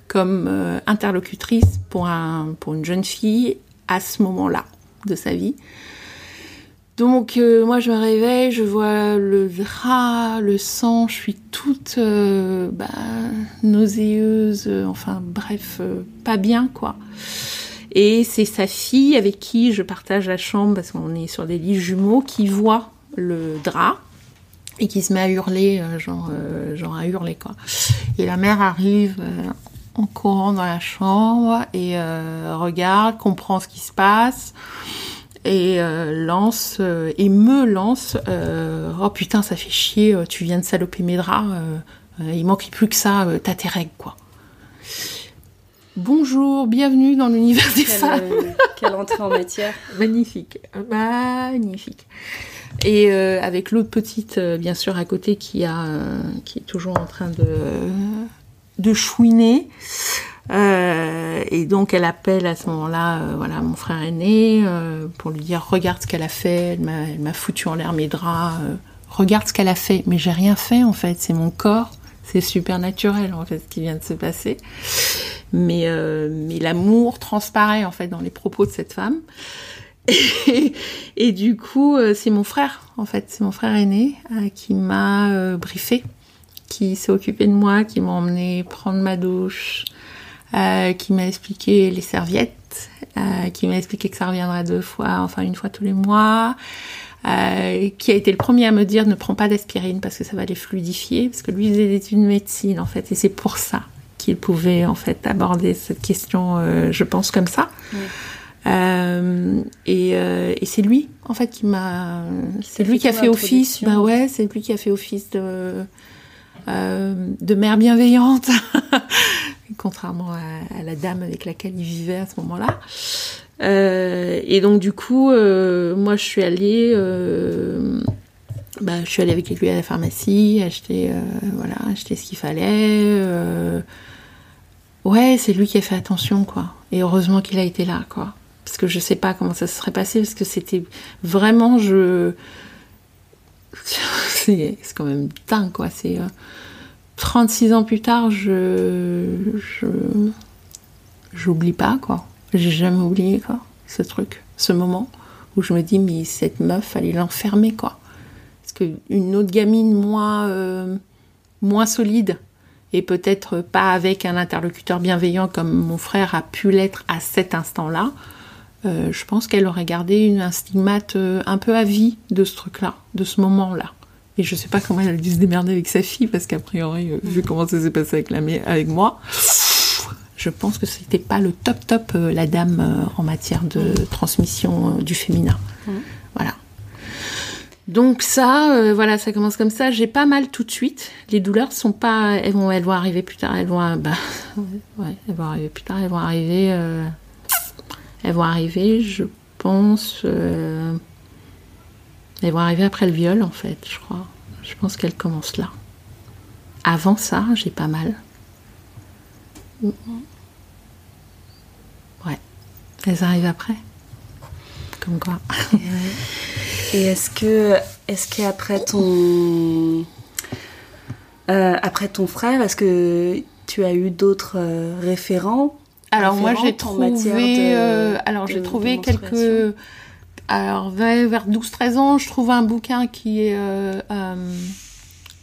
S1: comme euh, interlocutrice pour, un, pour une jeune fille à ce moment-là de sa vie. Donc euh, moi je me réveille, je vois le drap, le sang, je suis toute bah, nauséeuse, enfin bref, pas bien quoi. Et c'est sa fille avec qui je partage la chambre, parce qu'on est sur des lits jumeaux, qui voit le drap et qui se met à hurler, euh, genre, euh, genre à hurler quoi. Et la mère arrive euh, en courant dans la chambre et regarde, comprend ce qui se passe et lance et me lance oh putain ça fait chier tu viens de saloper mes draps il manquait plus que ça t'as tes règles quoi Bonjour, bienvenue dans l'univers des femmes. Euh,
S2: quelle entrée en matière. *laughs*
S1: Magnifique, magnifique. Et euh, avec l'autre petite, euh, bien sûr, à côté, qui a, qui est toujours en train de de chouiner. et donc elle appelle à ce moment-là, voilà, mon frère aîné pour lui dire regarde ce qu'elle a fait. Elle m'a foutu en l'air mes draps. regarde ce qu'elle a fait. Mais j'ai rien fait en fait. C'est mon corps. C'est super naturel en fait ce qui vient de se passer. Mais, euh, mais l'amour transparaît en fait dans les propos de cette femme. *laughs* Et, du coup, euh, c'est mon frère, en fait, c'est mon frère aîné euh, qui m'a briefé, qui s'est occupé de moi, qui m'a emmené prendre ma douche, qui m'a expliqué les serviettes, qui m'a expliqué que ça reviendrait deux fois, enfin une fois tous les mois, qui a été le premier à me dire ne prends pas d'aspirine parce que ça va les fluidifier, parce que lui faisait des études de médecine en fait, et c'est pour ça qu'il pouvait en fait aborder cette question, euh, je pense comme ça. Euh, et, euh, et c'est lui en fait qui m'a, c'est lui qui a fait office. Bah ouais, c'est lui qui a fait office de de mère bienveillante, *laughs* contrairement à, la dame avec laquelle il vivait à ce moment-là. Et donc du coup, moi je suis allée bah, je suis allée avec lui à la pharmacie, acheter, voilà, acheter ce qu'il fallait, Ouais, c'est lui qui a fait attention, quoi. Et heureusement qu'il a été là, quoi. Parce que je sais pas comment ça se serait passé, parce que c'était vraiment, je. *laughs* c'est quand même dingue, quoi. C'est. 36 euh, ans plus tard, je. Je. J'oublie pas, quoi. J'ai jamais oublié, quoi, ce truc, ce moment où je me dis, mais cette meuf, fallait l'enfermer, quoi. Parce qu'une autre gamine moins. Euh, moins solide, et peut-être pas avec un interlocuteur bienveillant comme mon frère a pu l'être à cet instant-là, euh, je pense qu'elle aurait gardé un stigmate euh, un peu à vie de ce truc-là, de ce moment-là. Et je sais pas comment elle a dû se démerder avec sa fille, parce qu'a priori, euh, vu comment ça s'est passé avec, la, avec moi, je pense que c'était pas le top top la dame en matière de transmission du féminin. Voilà. Donc ça, euh, voilà, ça commence comme ça. J'ai pas mal tout de suite. Les douleurs sont pas, elles vont, elles vont arriver plus tard. Elles vont, bah, *laughs* ouais, elles vont arriver plus tard. Elles vont arriver, euh, elles vont arriver. Je pense, euh, elles vont arriver après le viol en fait, je crois. Je pense qu'elles commencent là. Avant ça, j'ai pas mal. Elles arrivent après. Comme quoi.
S2: Et est-ce que, est-ce qu'après ton, euh, après ton frère, est-ce que tu as eu d'autres euh, référents
S1: Alors moi j'ai trouvé, euh, alors j'ai trouvé quelques, alors vers 12-13 ans, je trouve un bouquin qui est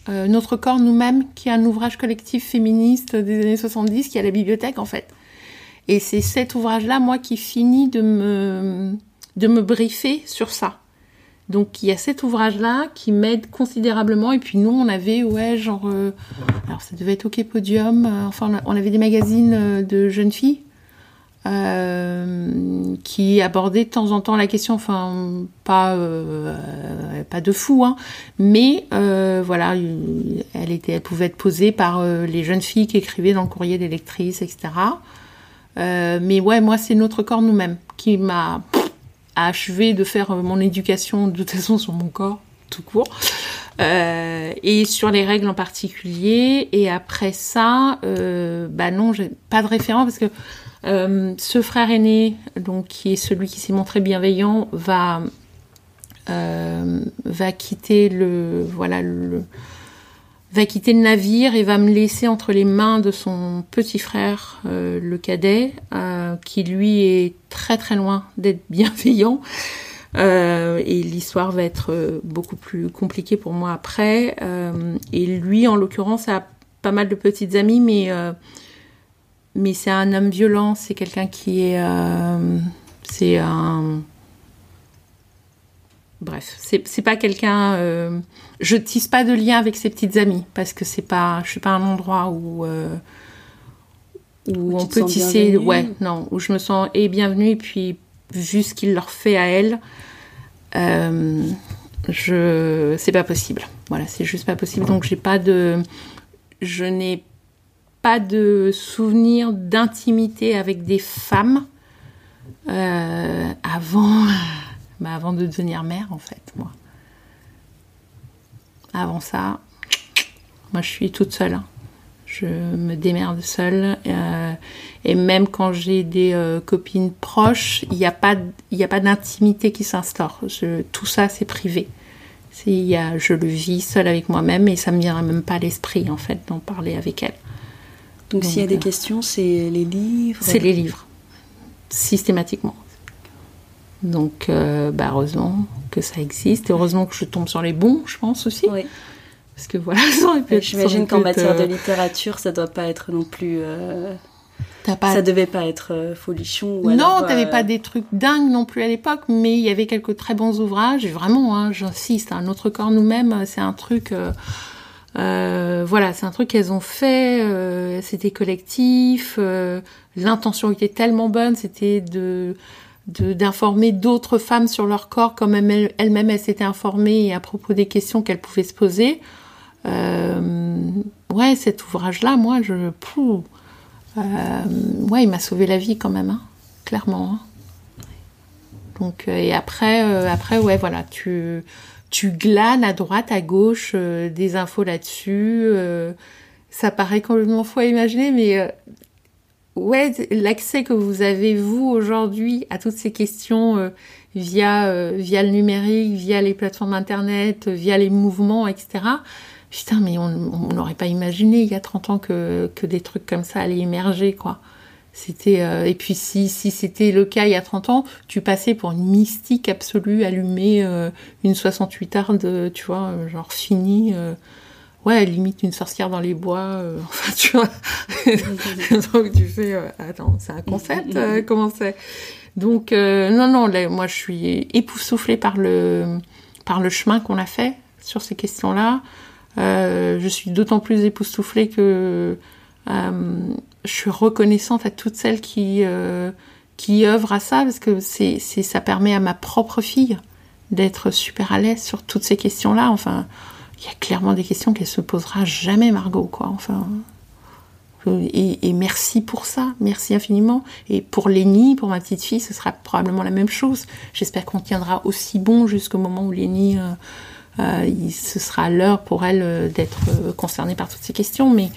S1: Notre corps nous-mêmes, qui est un ouvrage collectif féministe des années 70, qui est à la bibliothèque en fait. Et c'est cet ouvrage-là, moi, qui finit de me, de me briefer sur ça. Donc il y a cet ouvrage-là qui m'aide considérablement. Et puis nous, on avait, ouais, genre, euh, alors ça devait être OK Podium. Euh, enfin, on avait des magazines euh, de jeunes filles qui abordaient de temps en temps la question. Enfin, pas pas de fou, hein, mais voilà, elle était, elle pouvait être posée par les jeunes filles qui écrivaient dans le courrier des lectrices, etc. mais ouais, moi, c'est notre corps nous-mêmes qui m'a achevé de faire euh, mon éducation de toute façon sur mon corps, tout court. Euh, et sur les règles en particulier. Et après ça, euh, bah non, j'ai pas de référent parce que euh, ce frère aîné, donc qui est celui qui s'est montré bienveillant, va euh, va quitter le voilà le va quitter le navire et va me laisser entre les mains de son petit frère, euh, le cadet, euh, qui lui est très très loin d'être *laughs* bienveillant. Euh, et l'histoire va être beaucoup plus compliquée pour moi après. et lui, en l'occurrence, a pas mal de petites amies, mais mais c'est un homme violent. C'est quelqu'un qui est, c'est un bref, c'est pas quelqu'un. Euh, je tisse pas de lien avec ses petites amies parce que c'est pas, je suis pas un endroit où euh, où, on peut tisser. Ouais, non, où je me sens et bienvenue et puis vu ce qu'il leur fait à elles, euh, je, c'est pas possible. Voilà, c'est juste pas possible. Donc j'ai pas de, je n'ai pas de souvenir d'intimité avec des femmes euh, avant bah, avant de devenir mère, en fait, moi. Avant ça, moi, je suis toute seule. Hein. Je me démerde seule. Euh, et même quand j'ai des euh, copines proches, il n'y a pas, a pas d'intimité qui s'instaure. Tout ça, c'est privé. Y a, je le vis seule avec moi-même et ça me viendra même pas à l'esprit, en fait, d'en parler avec elle.
S2: Donc, s'il y a des euh, questions, c'est les livres
S1: C'est les livres, systématiquement. Donc, euh, bah, heureusement que ça existe. Et heureusement que je tombe sur les bons, je pense aussi. Oui. Parce que voilà, *laughs*
S2: J'imagine qu'en matière de euh, littérature, ça doit pas être non plus. Euh... Pas... Ça devait pas être euh, folichon.
S1: Ou non, t'avais pas des trucs dingues non plus à l'époque, mais il y avait quelques très bons ouvrages. Et vraiment, hein, j'insiste, un autre corps nous-mêmes, c'est un truc. voilà, c'est un truc qu'elles ont fait. c'était collectif. L'intention était tellement bonne, c'était de d'informer d'autres femmes sur leur corps comme elles-mêmes elles s'étaient informées à propos des questions qu'elles pouvaient se poser. Euh, ouais, cet ouvrage-là, moi, je, euh, ouais, il m'a sauvé la vie quand même, hein, clairement. Hein. Donc euh, et après, après, ouais, voilà, tu tu glanes à droite, à gauche des infos là-dessus. ça paraît complètement fou à imaginer, mais ouais, l'accès que vous avez vous aujourd'hui à toutes ces questions euh, via euh, via le numérique, via les plateformes internet, via les mouvements, etc. Putain, mais on n'aurait pas imaginé il y a 30 ans que, que des trucs comme ça allaient émerger, quoi. C'était euh, et puis si si c'était le cas il y a 30 ans, tu passais pour une mystique absolue, allumer une 68 heures de, tu vois, genre fini ouais, limite une sorcière dans les bois. Euh, *laughs* enfin, tu vois. *laughs* Donc tu fais, euh, attends, c'est un concept, euh, *laughs* comment c'est? Donc non, non, moi je suis époustouflée par le par le chemin qu'on a fait sur ces questions-là. je suis d'autant plus époustouflée que je suis reconnaissante à toutes celles qui qui œuvrent à ça parce que c'est ça permet à ma propre fille d'être super à l'aise sur toutes ces questions-là. Enfin, il y a clairement des questions qu'elle se posera jamais, Margot, quoi. Enfin. Et, merci pour ça, merci infiniment. Et pour Lénie, pour ma petite fille, ce sera probablement la même chose. J'espère qu'on tiendra aussi bon jusqu'au moment où Lénie, euh, euh, ce sera l'heure pour elle euh, d'être concernée par toutes ces questions. Mais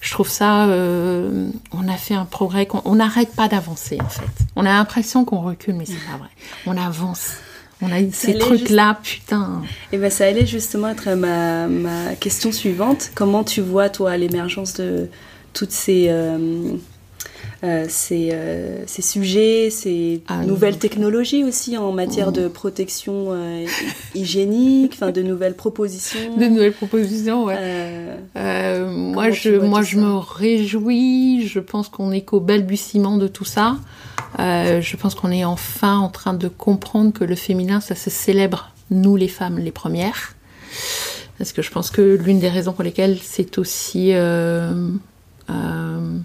S1: je trouve ça, on a fait un progrès, on n'arrête pas d'avancer en fait. On a l'impression qu'on recule, mais c'est pas vrai. On avance. On a ces trucs-là, putain.
S2: Et eh ben ça allait justement être ma, ma question suivante. Comment tu vois, toi, l'émergence de toutes ces, euh, euh, euh, ces, sujets, ces ah, nouvelles technologies aussi en matière de protection hygiénique, enfin de nouvelles propositions?
S1: De nouvelles propositions, ouais. moi, je, moi, je me réjouis. Je pense qu'on est qu'au balbutiement de tout ça. Euh, je pense qu'on est enfin en train de comprendre que le féminin, ça se célèbre, nous les femmes, les premières. Parce que je pense que l'une des raisons pour lesquelles c'est aussi euh, euh,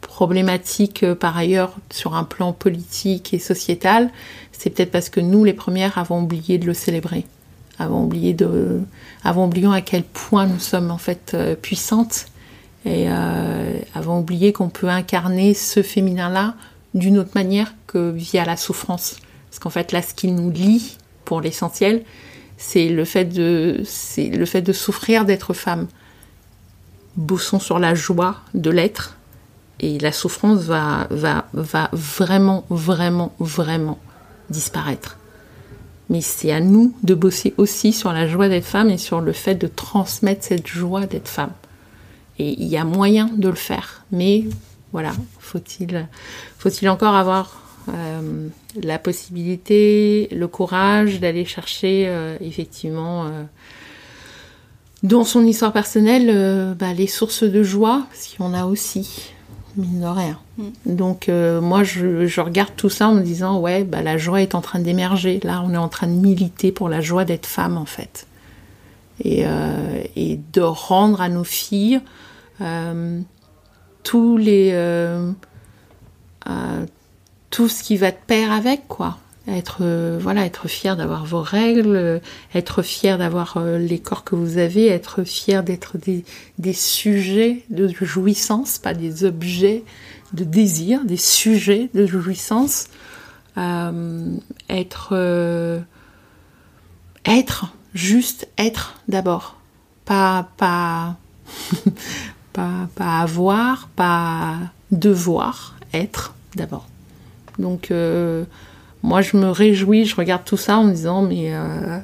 S1: problématique par ailleurs sur un plan politique et sociétal, c'est peut-être parce que nous les premières avons oublié de le célébrer. Avons oublié de, avons oublié à quel point nous sommes en fait puissantes et avons oublié qu'on peut incarner ce féminin-là d'une autre manière que via la souffrance. Parce qu'en fait, là, ce qui nous lie, pour l'essentiel, c'est le fait de, le fait de souffrir d'être femme. Bossons sur la joie de l'être, et la souffrance va, va, va vraiment, vraiment, vraiment disparaître. Mais c'est à nous de bosser aussi sur la joie d'être femme et sur le fait de transmettre cette joie d'être femme. Et il y a moyen de le faire, mais voilà, faut-il faut-il encore avoir euh, la possibilité, le courage d'aller chercher euh, effectivement euh, dans son histoire personnelle bah, les sources de joie, si on a aussi, mine de rien. Mm. Donc moi je, regarde tout ça en me disant ouais bah, la joie est en train d'émerger. Là on est en train de militer pour la joie d'être femme en fait. Et, et, de rendre à nos filles les euh, euh, tout ce qui va de pair avec quoi. Être euh, voilà être fier d'avoir vos règles être fier d'avoir les corps que vous avez être fier d'être des, des, sujets de jouissance pas des objets de désir des sujets de jouissance. Être être juste être d'abord. Pas pas *laughs* pas, avoir, pas devoir, être d'abord. Donc euh, moi je me réjouis, je regarde tout ça en me disant mais euh,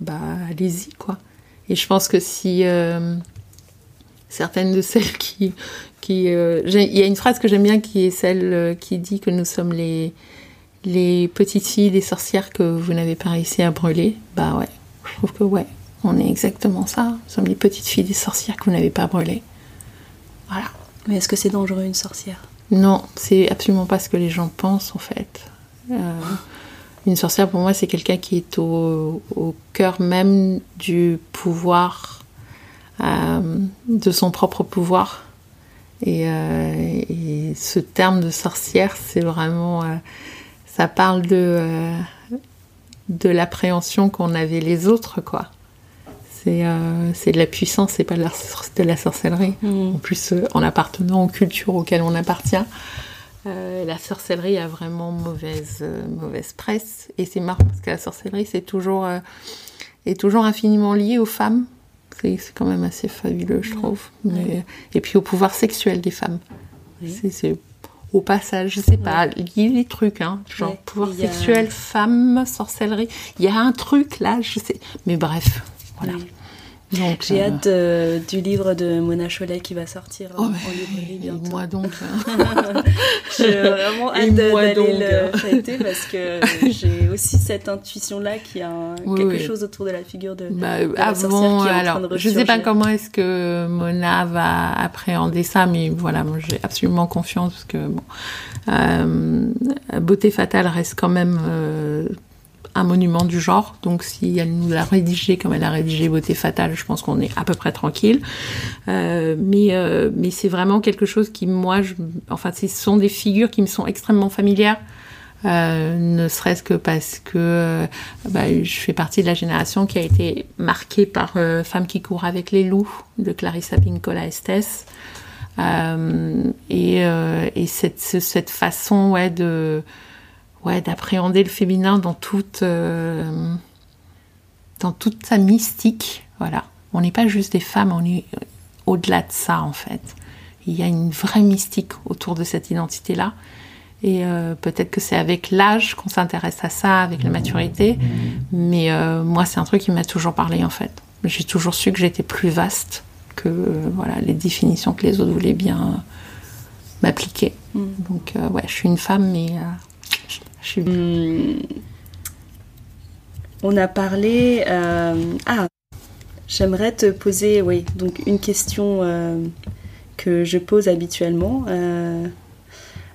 S1: bah allez-y quoi. Et je pense que si euh, certaines de celles *laughs* qui qui il y a une phrase que j'aime bien qui est celle qui dit que nous sommes les les petites filles des sorcières que vous n'avez pas réussi à brûler. Bah ouais, je trouve que ouais, on est exactement ça. Nous sommes les petites filles des sorcières que vous n'avez pas brûlées. Voilà.
S2: Mais est-ce que c'est dangereux une sorcière?
S1: Non, c'est absolument pas ce que les gens pensent en fait. Euh, une sorcière pour moi c'est quelqu'un qui est au, cœur même du pouvoir, euh, de son propre pouvoir. Et, euh, et, ce terme de sorcière, c'est vraiment, ça parle de de l'appréhension qu'on avait les autres, quoi. Euh, c'est de la puissance, c'est pas de la, de la sorcellerie. Mm. En plus, euh, en appartenant aux cultures auxquelles on appartient, euh, la sorcellerie a vraiment mauvaise, mauvaise presse. Et c'est marrant parce que la sorcellerie, c'est toujours, est toujours infiniment lié aux femmes. C'est quand même assez fabuleux, je trouve. et puis au pouvoir sexuel des femmes. C'est au passage, je sais pas, lié les trucs, hein, genre pouvoir sexuel, femme, sorcellerie. Il y a un truc là, je sais. Mais bref, voilà.
S2: J'ai euh, hâte du livre de Mona Cholet qui va sortir oh, en librairie bientôt.
S1: moi donc.
S2: Hein. *laughs* *laughs* j'ai vraiment hâte d'aller le hein. *laughs* fêter parce que j'ai aussi cette intuition-là qu'il y a quelque chose autour de la figure de, bah, avant, qui est alors, en train de
S1: Je sais pas comment est-ce que Mona va appréhender ça, mais voilà, moi j'ai absolument confiance parce que bon, euh, Beauté fatale reste quand même euh, un monument du genre. Donc si elle nous l'a rédigé comme elle a rédigé Beauté fatale, je pense qu'on est à peu près tranquille. Euh, mais euh, mais c'est vraiment quelque chose qui moi, je, enfin, ce sont des figures qui me sont extrêmement familières. Euh, ne serait-ce que parce que euh, bah, je fais partie de la génération qui a été marquée par euh, Femmes qui courent avec les loups de Clarissa Pinkola Estes. et, et cette, cette, façon ouais, de ouais, d'appréhender le féminin dans toute, dans toute sa mystique. Voilà. On n'est pas juste des femmes, on est au-delà de ça en fait. Il y a une vraie mystique autour de cette identité-là. Et euh, peut-être que c'est avec l'âge qu'on s'intéresse à ça, avec la maturité. Mais euh, moi, c'est un truc qui m'a toujours parlé en fait. J'ai toujours su que j'étais plus vaste que euh, voilà les définitions que les autres voulaient bien m'appliquer. Mm. Donc ouais, je suis une femme, mais je suis. Mm.
S2: On a parlé. Ah, j'aimerais te poser, oui, donc une question que je pose habituellement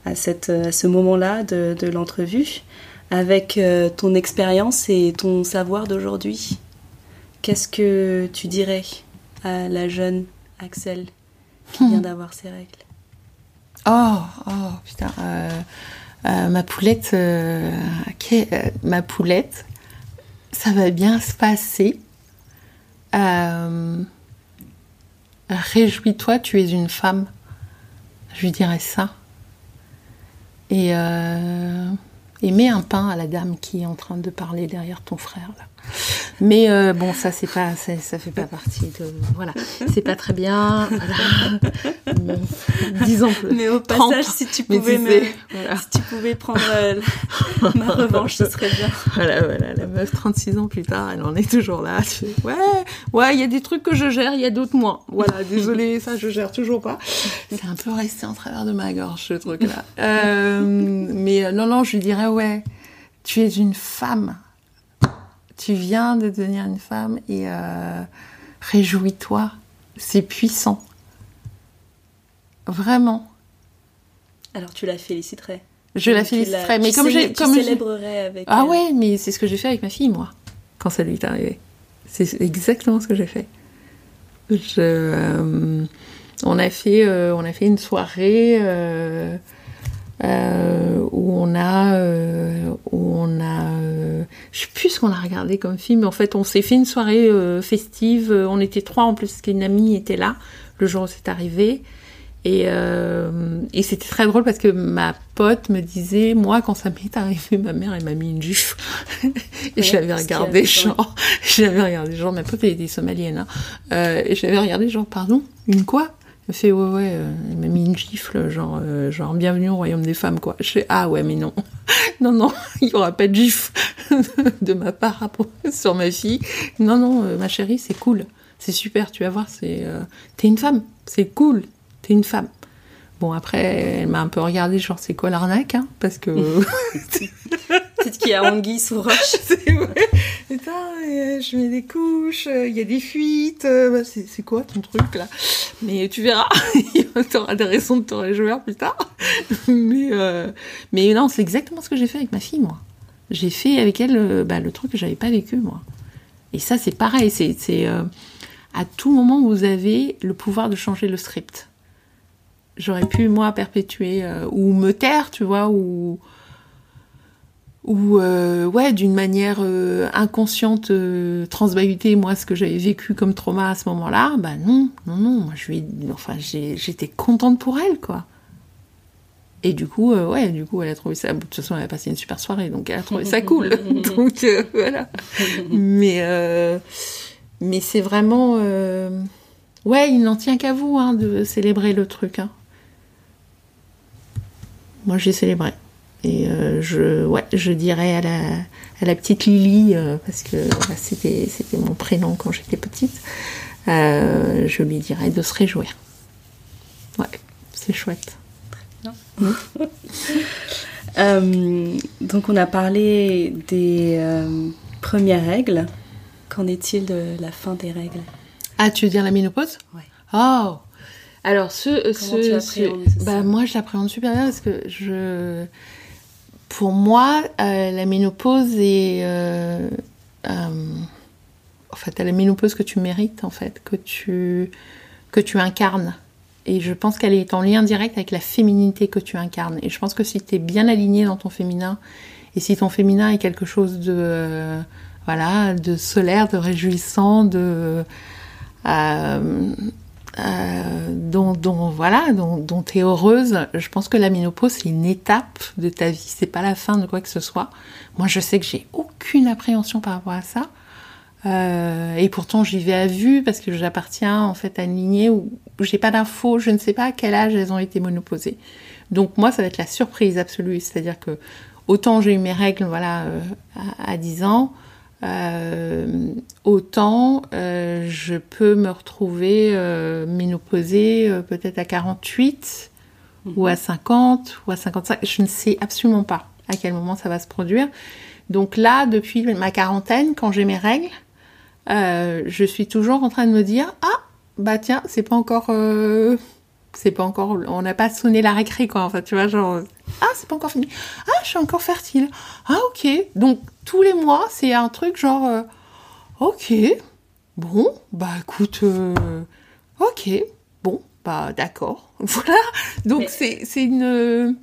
S2: à, cette, à ce moment-là de, de l'entrevue, avec euh, ton expérience et ton savoir d'aujourd'hui. Qu'est-ce que tu dirais à la jeune Axel qui vient hmm. d'avoir ses règles?
S1: Oh, oh, putain. Euh, euh, ma poulette, ma poulette, ça va bien se passer. Réjouis-toi, tu es une femme. Je lui dirais ça. Et, euh, et mets un pain à la dame qui est en train de parler derrière ton frère. Là. Mais euh, bon, ça c'est pas, ça fait pas partie de, voilà, c'est pas très bien. Voilà.
S2: Disons. Mais au passage, si tu pouvais me, si tu pouvais prendre euh, ma revanche, ce serait bien.
S1: Voilà, voilà, la meuf 36 ans plus tard, elle en est toujours là. ouais, ouais, il y a des trucs que je gère, il y a d'autres moins. Voilà, désolé, ça je gère toujours pas. C'est un peu resté en travers de ma gorge ce truc-là. Euh, mais non, non, je lui dirais ouais, tu es une femme tu viens de devenir une femme et euh, réjouis-toi. C'est puissant. Vraiment.
S2: Alors tu la féliciterais.
S1: Je la féliciterais, mais comme j'ai, comme
S2: célébrerais avec.
S1: Ah ouais, mais c'est ce que j'ai fait avec ma fille, moi, quand ça lui est arrivé. C'est exactement ce que j'ai fait. Euh, on a fait, euh, on a fait une soirée. Euh, où on a, euh, où on a, euh, je sais plus ce qu'on a regardé comme film, mais en fait on s'est fait une soirée festive. On était trois en plus, qu'une amie était là le jour où c'est arrivé. Et, et c'était très drôle parce que ma pote me disait, moi, quand ça m'est arrivé, ma mère, elle m'a mis une gifle. *laughs* et j'avais regardé, genre, *laughs* j'avais regardé, genre, ma pote, elle était somalienne, hein. et j'avais regardé, genre, pardon, une quoi? Me fait ouais ouais, euh, il m'a mis une gifle, genre euh, genre bienvenue au royaume des femmes quoi. Je fais ah ouais mais non, *laughs* non non, *laughs* il y aura pas de gifle *laughs* de ma part sur ma fille. Non non, euh, ma chérie c'est cool, c'est super, tu vas voir, c'est t'es une femme, c'est cool, t'es une femme. Bon, après, elle m'a un peu regardé, genre, c'est quoi l'arnaque, hein Parce que.
S2: Peut-être qu'il y a anguille sous roche.
S1: c'est vrai. Euh, je mets des couches, euh, il y a des fuites. Euh, bah, c'est quoi ton truc, là? Mais tu verras, *laughs* t'auras des raisons de te réjouir plus tard. *laughs* mais, non, c'est exactement ce que j'ai fait avec ma fille, moi. J'ai fait avec elle bah, le truc que j'avais pas vécu, moi. Et ça, c'est pareil. C'est à tout moment, vous avez le pouvoir de changer le script j'aurais pu moi perpétuer ou me taire, tu vois, ou ou euh, ouais d'une manière euh, inconsciente transbahuter moi ce que j'avais vécu comme trauma à ce moment-là bah non non non moi je lui enfin j'étais contente pour elle quoi. Et du coup ouais du coup elle a trouvé ça de toute façon elle a passé une super soirée donc elle a trouvé ça cool. *laughs* *laughs* Donc voilà. Mais mais c'est vraiment ouais il n'en tient qu'à vous hein, de célébrer le truc hein. Moi j'ai célébré. Et euh, je, ouais, je dirais à la, à la petite Lily, euh, parce que c'était, c'était mon prénom quand j'étais petite, euh, je lui dirais de se réjouir. Ouais, c'est chouette. *laughs*
S2: donc on a parlé des premières règles. Qu'en est-il de la fin des règles?
S1: Ah, tu veux dire la ménopause?
S2: Ouais.
S1: Oh alors, ce, ce, bah, moi, je l'appréhende super bien parce que je, pour moi, euh, la ménopause est, euh, euh, en fait, la ménopause que tu mérites, en fait, que tu, que tu incarnes. Et je pense qu'elle est en lien direct avec la féminité que tu incarnes. Et je pense que si tu es bien aligné dans ton féminin, et si ton féminin est quelque chose de, voilà, de solaire, de réjouissant, de, euh, dont, voilà, dont, dont tu es heureuse, je pense que la ménopause, c'est une étape de ta vie, c'est pas la fin de quoi que ce soit. Moi, je sais que j'ai aucune appréhension par rapport à ça. Euh, et pourtant, j'y vais à vue parce que j'appartiens en fait à une lignée où j'ai pas d'infos, je ne sais pas à quel âge elles ont été monoposées. Donc moi, ça va être la surprise absolue, c'est-à-dire que autant j'ai eu mes règles, voilà, euh, à, à, 10 ans, euh, autant euh, je peux me retrouver euh, ménopausée euh, peut-être à 48 mmh. ou à 50 ou à 55. Je ne sais absolument pas à quel moment ça va se produire. Donc là, depuis ma quarantaine, quand j'ai mes règles, euh, je suis toujours en train de me dire ah bah tiens c'est pas encore euh, c'est pas encore on n'a pas sonné la récré quoi en fait tu vois genre ah c'est pas encore fini. Ah je suis encore fertile. Ah ok. Donc tous les mois c'est un truc genre euh, ok. Bon bah écoute euh, ok. Bon bah d'accord. *laughs* Voilà. Donc c'est c'est une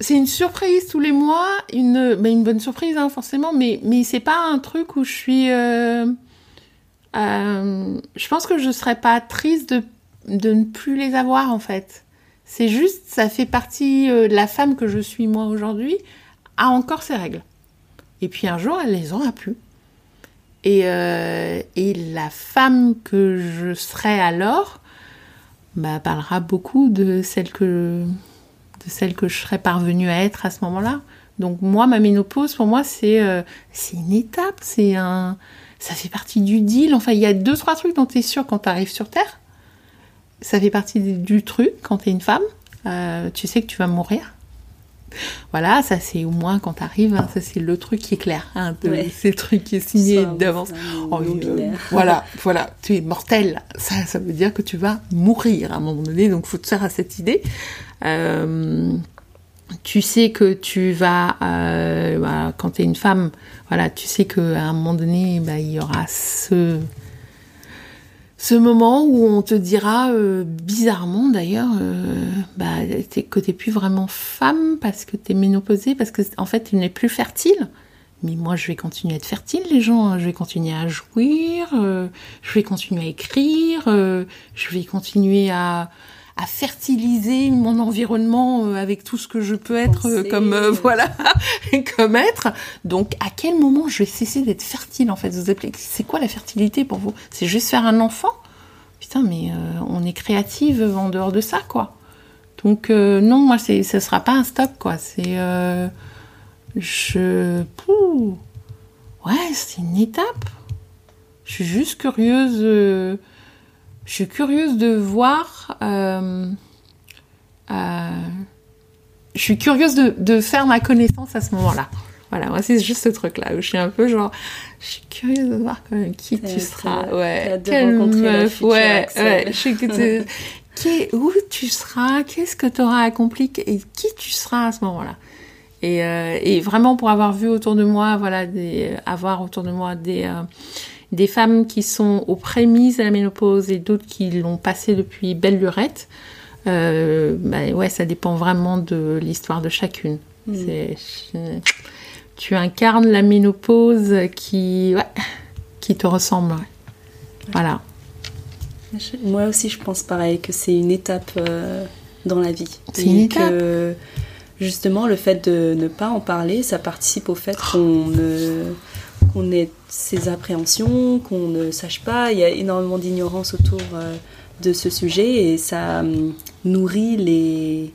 S1: c'est une surprise tous les mois, une, bah une bonne surprise hein, forcément, mais, mais c'est pas un truc où je suis... Euh, je pense que je serais pas triste de, de ne plus les avoir en fait. C'est juste, ça fait partie euh, de la femme que je suis moi aujourd'hui, a encore ses règles. Et puis un jour, elle les aura plus. Et, euh, et la femme que je serai alors bah, parlera beaucoup de celle que de celle que je serais parvenue à être à ce moment-là. Donc moi, ma ménopause, pour moi, c'est euh, c'est une étape, c'est un, ça fait partie du deal. Enfin, il y a deux trois trucs dont tu es sûr quand tu arrives sur Terre. Ça fait partie du truc quand tu es une femme. Euh, tu sais que tu vas mourir. Voilà, ça c'est au moins quand tu arrives, hein, ça c'est le truc qui est clair, hein, ouais. *laughs* c'est le truc qui est signé d'avance. Oh, euh, *laughs* voilà, voilà, tu es mortel, ça, ça veut dire que tu vas mourir à un moment donné, donc faut te faire à cette idée. Euh, tu sais que tu vas, bah, quand tu es une femme, voilà, tu sais qu'à un moment donné, bah, il y aura ce, ce moment où on te dira, euh, bizarrement d'ailleurs, euh, bah, que tu n'es plus vraiment femme parce que tu es ménopausée, parce que en fait tu n'es plus fertile. Mais moi, je vais continuer à être fertile, les gens. Hein. Je vais continuer à jouir, euh, je vais continuer à écrire, je vais continuer à, à fertiliser mon environnement euh, avec tout ce que je peux être euh, comme euh, *laughs* voilà comme être. Donc à quel moment je vais cesser d'être fertile en fait Vous appelez c'est quoi la fertilité pour vous? C'est juste faire un enfant? Putain mais euh, on est créative en dehors de ça quoi. Donc euh, non moi c'est ce sera pas un stop quoi. C'est je Pouh. ouais c'est une étape. Je suis juste curieuse je suis curieuse de voir. Euh, euh, je suis curieuse de, de, faire ma connaissance à ce moment-là. Voilà, moi c'est juste ce truc-là où je suis un peu genre, je suis curieuse de voir quand même qui tu seras. Ouais, quelle meuf. Ouais, ouais. Je tu, *laughs* qui, où tu seras, qu'est-ce que tu auras accompli et qui tu seras à ce moment-là. Et, euh, et, vraiment pour avoir vu autour de moi, voilà, des, avoir autour de moi des euh, des femmes qui sont aux prémices à la ménopause et d'autres qui l'ont passé depuis belle lurette. Euh, bah ouais, ça dépend vraiment de l'histoire de chacune. Mmh. tu incarnes la ménopause qui, ouais, qui te ressemble. Ouais. Voilà.
S2: Moi aussi, je pense pareil que c'est une étape euh, dans la vie. C'est une étape. Que, justement, le fait de ne pas en parler, ça participe au fait qu'on ne qu'on ait ces appréhensions, qu'on ne sache pas. Il y a énormément d'ignorance autour euh, de ce sujet et ça euh, nourrit les,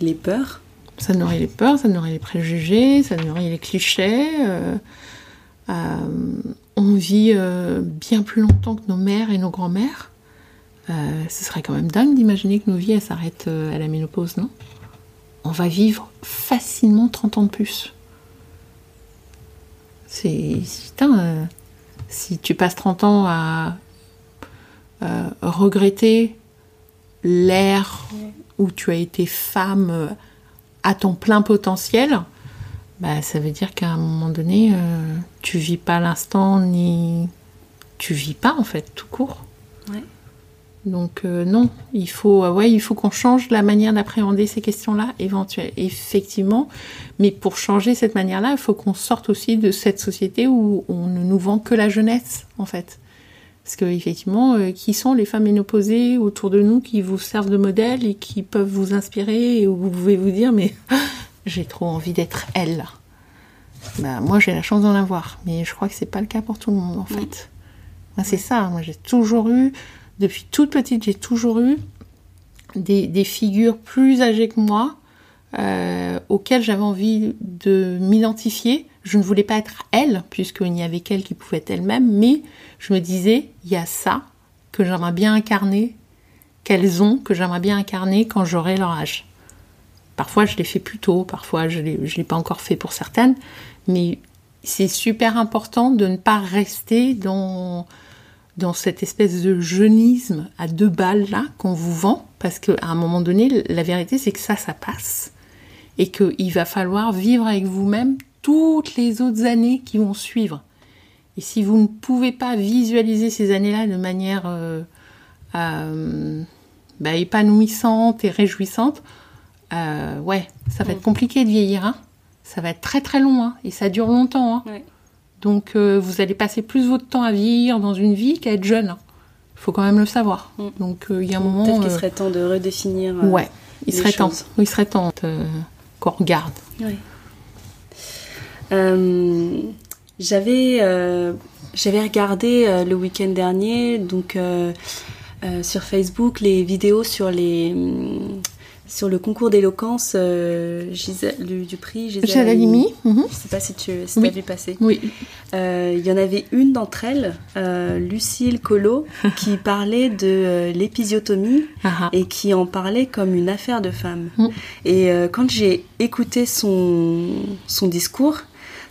S2: les peurs.
S1: Ça nourrit les peurs, ça nourrit les préjugés, ça nourrit les clichés. Euh, euh on vit bien plus longtemps que nos mères et nos grands-mères. ce serait quand même dingue d'imaginer que nos vies s'arrêtent à la ménopause, non? On va vivre facilement 30 ans de plus. C'est. Euh, si tu passes 30 ans à euh, regretter l'ère où tu as été femme euh, à ton plein potentiel, bah, ça veut dire qu'à un moment donné, tu vis pas l'instant ni. Tu vis pas en fait, tout court. Donc non, il faut, ouais, il faut qu'on change la manière d'appréhender ces questions-là, éventuellement, effectivement. Mais pour changer cette manière-là, il faut qu'on sorte aussi de cette société où on ne nous vend que la jeunesse, en fait. Parce que effectivement, euh, qui sont les femmes ménopausées autour de nous qui vous servent de modèle et qui peuvent vous inspirer et où vous pouvez vous dire mais *laughs* j'ai trop envie d'être elle. Bah, moi j'ai la chance d'en avoir, mais je crois que c'est pas le cas pour tout le monde en fait. c'est ça. Moi j'ai toujours eu, depuis toute petite, j'ai toujours eu des, figures plus âgées que moi euh, auxquelles j'avais envie de m'identifier je ne voulais pas être elle, puisqu'il n'y avait qu'elle qui pouvait être elle-même, mais je me disais, il y a ça que j'aimerais bien incarner, qu'elles ont, que j'aimerais bien incarner quand j'aurai leur âge. Parfois, je l'ai fait plus tôt, parfois, je ne l'ai pas encore fait pour certaines, mais c'est super important de ne pas rester dans, dans cette espèce de jeunisme à deux balles là qu'on vous vend, parce qu'à un moment donné, la vérité, c'est que ça, ça passe. Et qu'il va falloir vivre avec vous-même toutes les autres années qui vont suivre. Et si vous ne pouvez pas visualiser ces années-là de manière euh, euh, bah, épanouissante et réjouissante, euh, ouais, ça va être mm. compliqué de vieillir. Hein. Ça va être très très long hein, et ça dure longtemps. Hein. Donc vous allez passer plus votre temps à vieillir dans une vie qu'à être jeune. Il hein. faut quand même le savoir. Mm. Donc il y a un moment.
S2: Peut-être qu'il serait temps de redéfinir.
S1: ouais, il serait temps. Il serait temps qu'on regarde. Ouais.
S2: Euh, j'avais euh, j'avais regardé euh, le week-end dernier donc sur Facebook les vidéos sur les sur le concours d'éloquence du prix
S1: Gisèle Halimi.
S2: Mhm. Je sais pas si tu si as vu passer.
S1: Oui.
S2: Il y en avait une d'entre elles, Lucille Colo, *laughs* qui parlait de l'épisiotomie ah ah. et qui en parlait comme une affaire de femme. Mm. Et quand j'ai écouté son, son discours,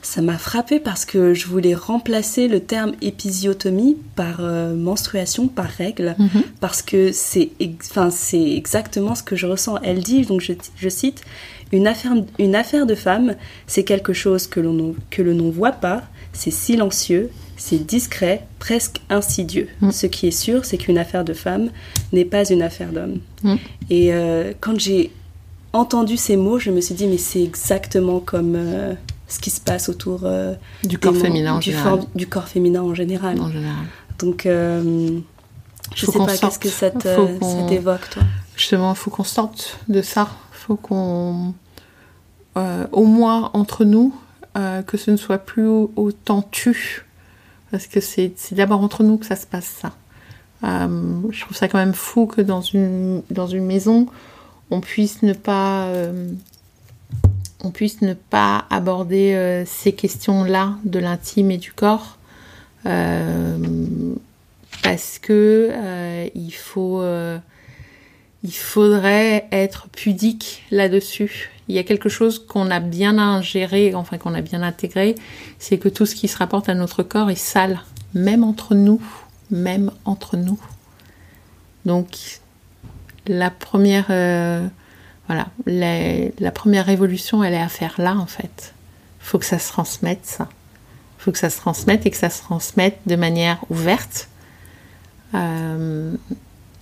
S2: ça m'a frappé parce que je voulais remplacer le terme épisiotomie par euh, menstruation, par règle, mhm. parce que c'est enfin, exactement ce que je ressens. Elle dit, donc je, cite, une affaire, une affaire de femme, c'est quelque chose que l'on ne voit pas, c'est silencieux, c'est discret, presque insidieux. Mhm. Ce qui est sûr, c'est qu'une affaire de femme n'est pas une affaire d'homme. Mhm. Et euh, quand j'ai entendu ces mots, je me suis dit, mais c'est exactement comme... Euh, ce qui se passe autour
S1: euh, du corps féminin en
S2: du,
S1: général.
S2: du corps féminin en général.
S1: En général.
S2: Donc, euh, je sais pas qu'est-ce que ça t'évoque, toi?
S1: Justement, il faut qu'on sorte de ça. Il faut qu'on, euh, au moins entre nous, que ce ne soit plus autant tu, parce que c'est d'abord entre nous que ça se passe ça. je trouve ça quand même fou que dans une dans une maison, on puisse ne pas on puisse ne pas aborder euh, ces questions-là de l'intime et du corps euh, parce que euh, il faut il faudrait être pudique là-dessus. Il y a quelque chose qu'on a bien ingéré, enfin qu'on a bien intégré, c'est que tout ce qui se rapporte à notre corps est sale, même entre nous, même entre nous. Donc la première voilà, la, première révolution, elle est à faire là, en fait. Il faut que ça se transmette, ça. Il faut que ça se transmette et que ça se transmette de manière ouverte. Euh,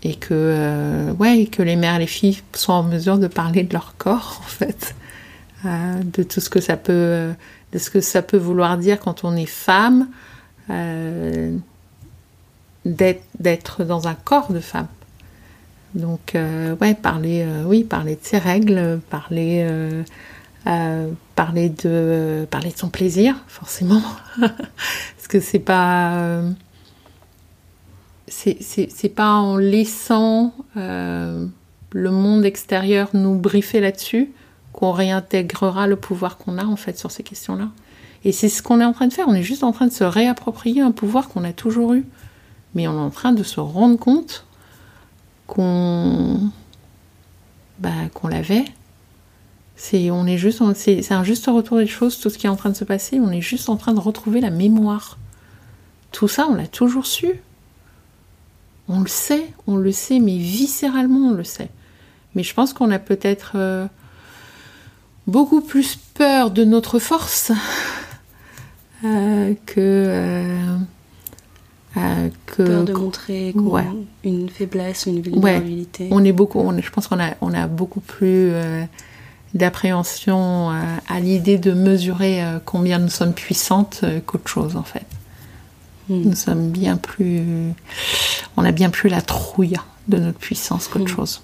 S1: et que, euh, ouais, que les mères et les filles soient en mesure de parler de leur corps, *laughs* en fait. Euh, de tout ce que ça peut, de ce que ça peut vouloir dire quand on est femme, d'être dans un corps de femme. Donc, euh, ouais, parler, euh, oui, parler de ses règles, parler, euh, parler de, parler de son plaisir, forcément, *laughs* parce que c'est pas, c'est pas en laissant le monde extérieur nous briefer là-dessus qu'on réintégrera le pouvoir qu'on a en fait sur ces questions-là. Et c'est ce qu'on est en train de faire. On est juste en train de se réapproprier un pouvoir qu'on a toujours eu, mais on est en train de se rendre compte qu'on bah, l'avait. C'est on est juste c'est un juste retour des choses tout ce qui est en train de se passer, on est juste en train de retrouver la mémoire. Tout ça, on l'a toujours su. On le sait, on le sait mais viscéralement on le sait. Mais je pense qu'on a peut-être euh, beaucoup plus peur de notre force *laughs* euh, que euh,
S2: que peur de montrer une faiblesse, une vulnérabilité.
S1: On est beaucoup, je pense qu'on a, on a beaucoup plus d'appréhension à l'idée de mesurer combien nous sommes puissantes qu'autre chose en fait. Hmm. Nous sommes bien plus, on a bien plus la trouille de notre puissance qu'autre hmm. chose.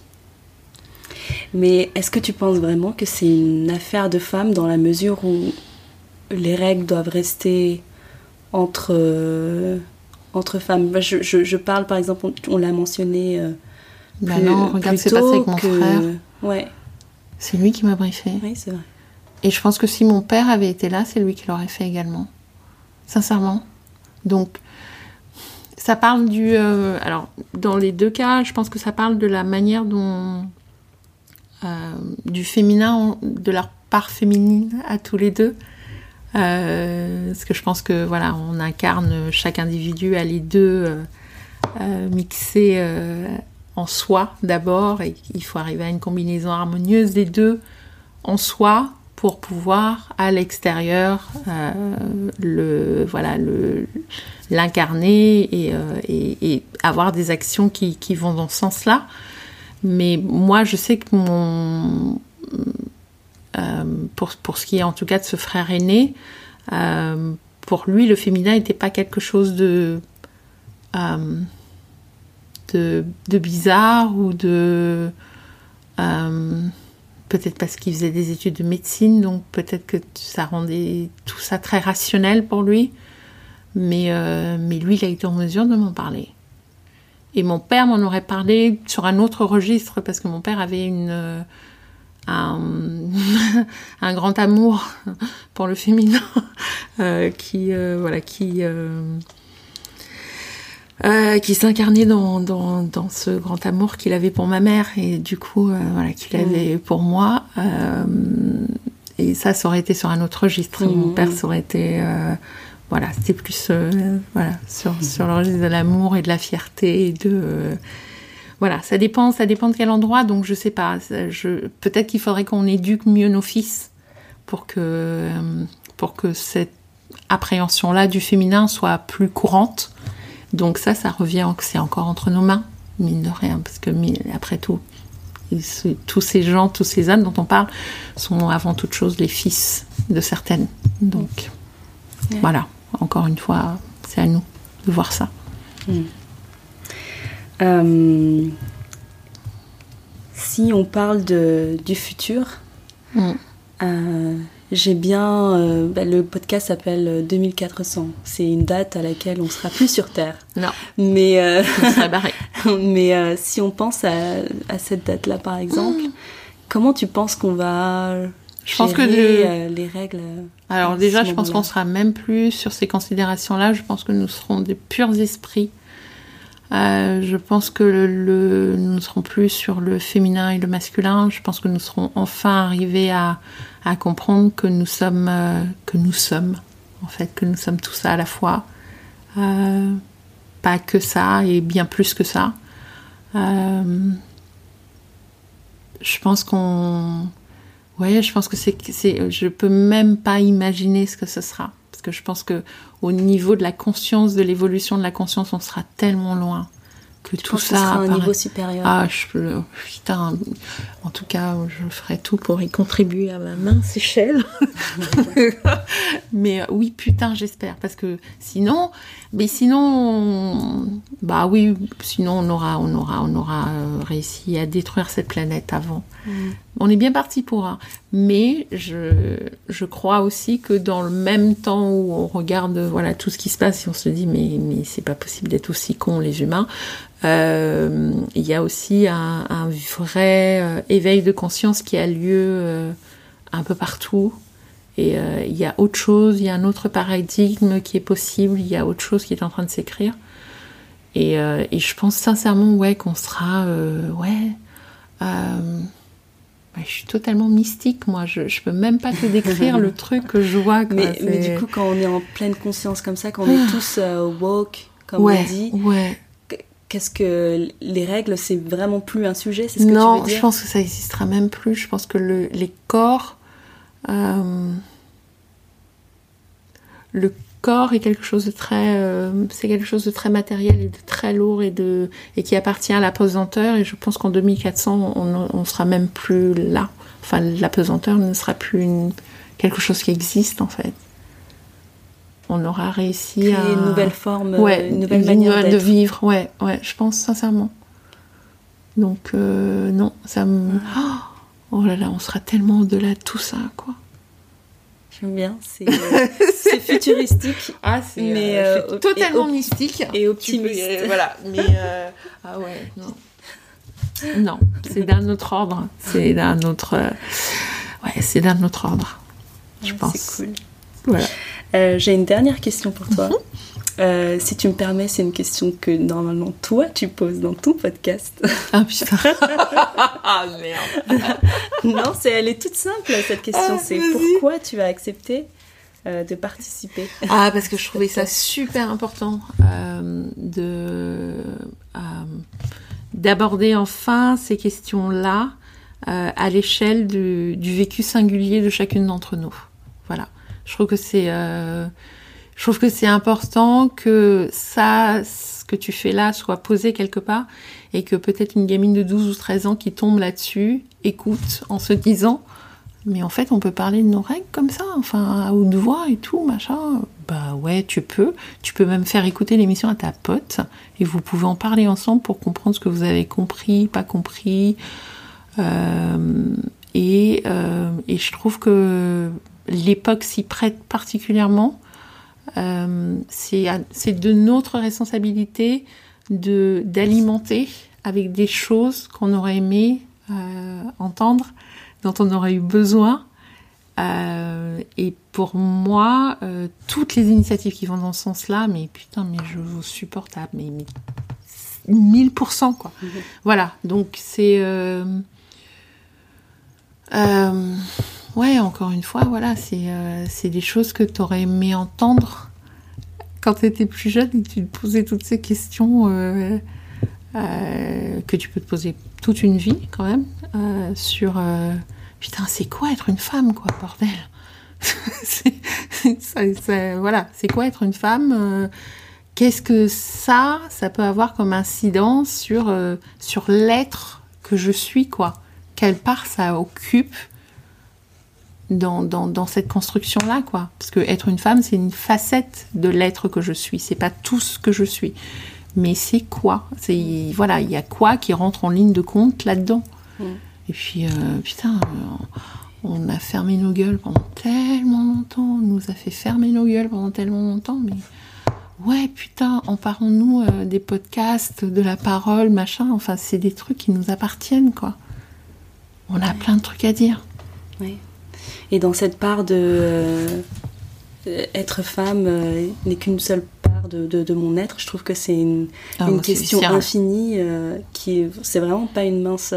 S2: Mais est-ce que tu penses vraiment que c'est une affaire de femme dans la mesure où les règles doivent rester entre, euh, entre femmes je, je, parle par exemple, on, l'a mentionné euh,
S1: bah non, regarde ce qui s'est passé avec mon frère.
S2: Ouais.
S1: C'est lui qui m'a briefé.
S2: Oui, c'est vrai.
S1: Et je pense que si mon père avait été là, c'est lui qui l'aurait fait également. Sincèrement. Donc, ça parle du. Euh, alors, dans les deux cas, je pense que ça parle de la manière dont. Euh, du féminin, de leur part féminine à tous les deux. Euh, parce que je pense que voilà, on incarne chaque individu à les deux mixés en soi d'abord, et il faut arriver à une combinaison harmonieuse des deux en soi pour pouvoir à l'extérieur euh, le voilà l'incarner et, euh, avoir des actions qui, vont dans ce sens-là. Mais moi, je sais que mon euh, pour, pour ce qui est en tout cas de ce frère aîné, pour lui, le féminin n'était pas quelque chose de, de, de bizarre ou de peut-être parce qu'il faisait des études de médecine, donc peut-être que ça rendait tout ça très rationnel pour lui. Mais, euh, mais lui, il a été en mesure de m'en parler. Et mon père m'en aurait parlé sur un autre registre, parce que mon père avait une, euh, un, *laughs* un, grand amour pour le féminin, *laughs* euh, qui, voilà, qui, euh, qui s'incarnait dans, dans, dans, ce grand amour qu'il avait pour ma mère et du coup euh, voilà qu'il avait pour moi euh, et ça ça aurait été sur un autre registre mon mm. père ça aurait été voilà c'était plus voilà sur, mm. sur le registre de l'amour et de la fierté et de voilà ça dépend ça dépend de quel endroit donc je sais pas je peut-être qu'il faudrait qu'on éduque mieux nos fils pour que pour que cette appréhension là du féminin soit plus courante donc ça, ça revient, c'est encore entre nos mains, mine de rien, parce que après tout, tous ces gens, tous ces âmes dont on parle, sont avant toute chose les fils de certaines. Donc voilà, encore une fois, c'est à nous de voir ça. Hmm.
S2: Euh, si on parle de, du futur, hmm. euh, j'ai bien. Euh, bah, le podcast s'appelle 2400. Euh, C'est une date à laquelle on sera plus sur Terre.
S1: Non.
S2: Mais. Euh, *laughs* *laughs* mais si on pense à, à cette date-là, par exemple, mm. comment tu penses qu'on va. Je pense que les règles.
S1: Alors déjà, je pense qu'on sera même plus sur ces considérations-là. Je pense que nous serons des purs esprits. Je pense que nous ne serons plus sur le féminin et le masculin. Je pense que nous serons enfin arrivés à, comprendre que nous sommes, euh, que nous sommes, en fait, que nous sommes tout ça à la fois. Euh, pas que ça et bien plus que ça. Euh, je pense qu'on. Ouais, je pense que c'est. Je peux même pas imaginer ce que ce sera. Parce que je pense que au niveau de la conscience, de l'évolution de la conscience, on sera tellement loin que tout ça
S2: sera un niveau supérieur.
S1: Ah, je, putain, en tout cas, je ferai tout pour y contribuer à ma mince échelle. *laughs* mais euh, oui, putain, j'espère, parce que sinon, mais sinon, bah oui, sinon on aura, on aura, on aura euh, réussi à détruire cette planète avant. Mm. On est bien parti pour un, mais je, je crois aussi que dans le même temps où on regarde, voilà, tout ce qui se passe, et on se dit mais mais c'est pas possible d'être aussi cons les humains. Euh, il y a aussi un, vrai euh, éveil de conscience qui a lieu euh, un peu partout. Et il y a autre chose, il y a un autre paradigme qui est possible, il y a autre chose qui est en train de s'écrire. Et, et, je pense sincèrement ouais, qu'on sera... ouais, je suis totalement mystique, moi. Je, je peux même pas te décrire le *laughs* truc que je vois.
S2: mais, mais, du coup, quand on est en pleine conscience comme ça, quand on est ah. tous woke, comme
S1: on
S2: dit,
S1: ouais
S2: qu'est-ce que les règles, c'est vraiment plus un sujet C'est ce
S1: que
S2: non, tu veux dire
S1: je pense que ça existera même plus. Je pense que le, les corps, euh, le corps est quelque chose de très, euh, c'est quelque chose de très matériel et de très lourd et de et qui appartient à la pesanteur. Et je pense qu'en 2400, on, on sera même plus là. Enfin, la pesanteur ne sera plus une, quelque chose qui existe en fait. On aura réussi
S2: à une nouvelle forme,
S1: ouais, une nouvelle manière de vivre. Ouais, ouais, je pense sincèrement. Donc euh, non, ça me. Oh là là, on sera tellement au-delà de tout ça, quoi.
S2: J'aime bien, c'est euh, *laughs* futuristique.
S1: Ah, c'est mais euh, totalement mystique
S2: et optimiste.
S1: voilà, mais *laughs* ah ouais, non. Non, c'est d'un autre ordre. C'est d'un autre. ouais, c'est d'un autre ordre. Je pense.
S2: C'est cool. Voilà. J'ai une dernière question pour toi. Mhm. Euh, si tu me permets, c'est une question que normalement toi tu poses dans ton podcast.
S1: Ah putain. *laughs* ah merde.
S2: non, c'est, elle est toute simple cette question. Ah, c'est pourquoi tu as accepté euh, de participer?
S1: Ah parce que je trouvais ça super important euh, de d'aborder enfin ces questions-là à l'échelle du, du, vécu singulier de chacune d'entre nous. Voilà. Je trouve que c'est je trouve que c'est important que ça, ce que tu fais là, soit posé quelque part et que peut-être une gamine de 12 ou 13 ans qui tombe là-dessus écoute en se disant mais en fait on peut parler de nos règles comme ça, enfin à haute voix et tout, machin. Bah ouais, tu peux. Tu peux même faire écouter l'émission à ta pote et vous pouvez en parler ensemble pour comprendre ce que vous avez compris, pas compris. Euh, euh, et je trouve que l'époque s'y prête particulièrement euh, c'est de notre responsabilité de d'alimenter avec des choses qu'on aurait aimé euh, entendre, dont on aurait eu besoin. Euh, et pour moi, euh, toutes les initiatives qui vont dans ce sens-là, mais putain, mais je vous supporte à mais, 1000% quoi. Mhm. Voilà, donc c'est ouais, encore une fois, voilà, c'est euh, des choses que tu aurais aimé entendre quand tu étais plus jeune et tu te posais toutes ces questions euh, euh, que tu peux te poser toute une vie quand même euh, sur euh, putain, c'est quoi être une femme, quoi, bordel? *laughs* C'est, Voilà, c'est quoi être une femme euh, Qu'est-ce que ça, ça peut avoir comme incidence sur, sur l'être que je suis, quoi? Quelle part ça occupe dans, dans, dans cette construction-là, quoi. Parce que être une femme, c'est une facette de l'être que je suis. C'est pas tout ce que je suis. Mais c'est quoi? C'est voilà, il y a quoi qui rentre en ligne de compte là-dedans? Mm. Et puis, euh, putain, euh, on a fermé nos gueules pendant tellement longtemps. On nous a fait fermer nos gueules pendant tellement longtemps, mais ouais, putain, emparons-nous euh, des podcasts, de la parole, machin. Enfin, c'est des trucs qui nous appartiennent, quoi. On a ouais. plein de trucs à dire.
S2: Oui. Et dans cette part de euh, être femme euh, n'est qu'une seule part de, de, de, mon être, je trouve que c'est une, ah, une question infinie euh, qui c'est vraiment pas une mince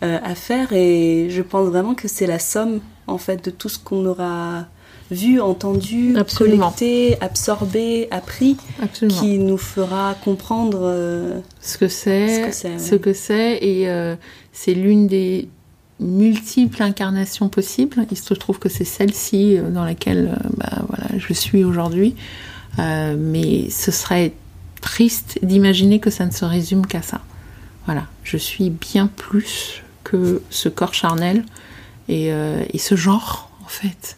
S2: affaire et je pense vraiment que c'est la somme en fait de tout ce qu'on aura vu, entendu,
S1: Absolument.
S2: collecté, absorbé, appris, Absolument. qui nous fera comprendre euh,
S1: ce que c'est, ce que c'est, et euh, c'est l'une des multiples incarnations possibles. Il se trouve que c'est celle-ci euh, dans laquelle euh, bah, voilà, je suis aujourd'hui. Euh, mais ce serait triste d'imaginer que ça ne se résume qu'à ça. Voilà, je suis bien plus que ce corps charnel et, et ce genre, en fait.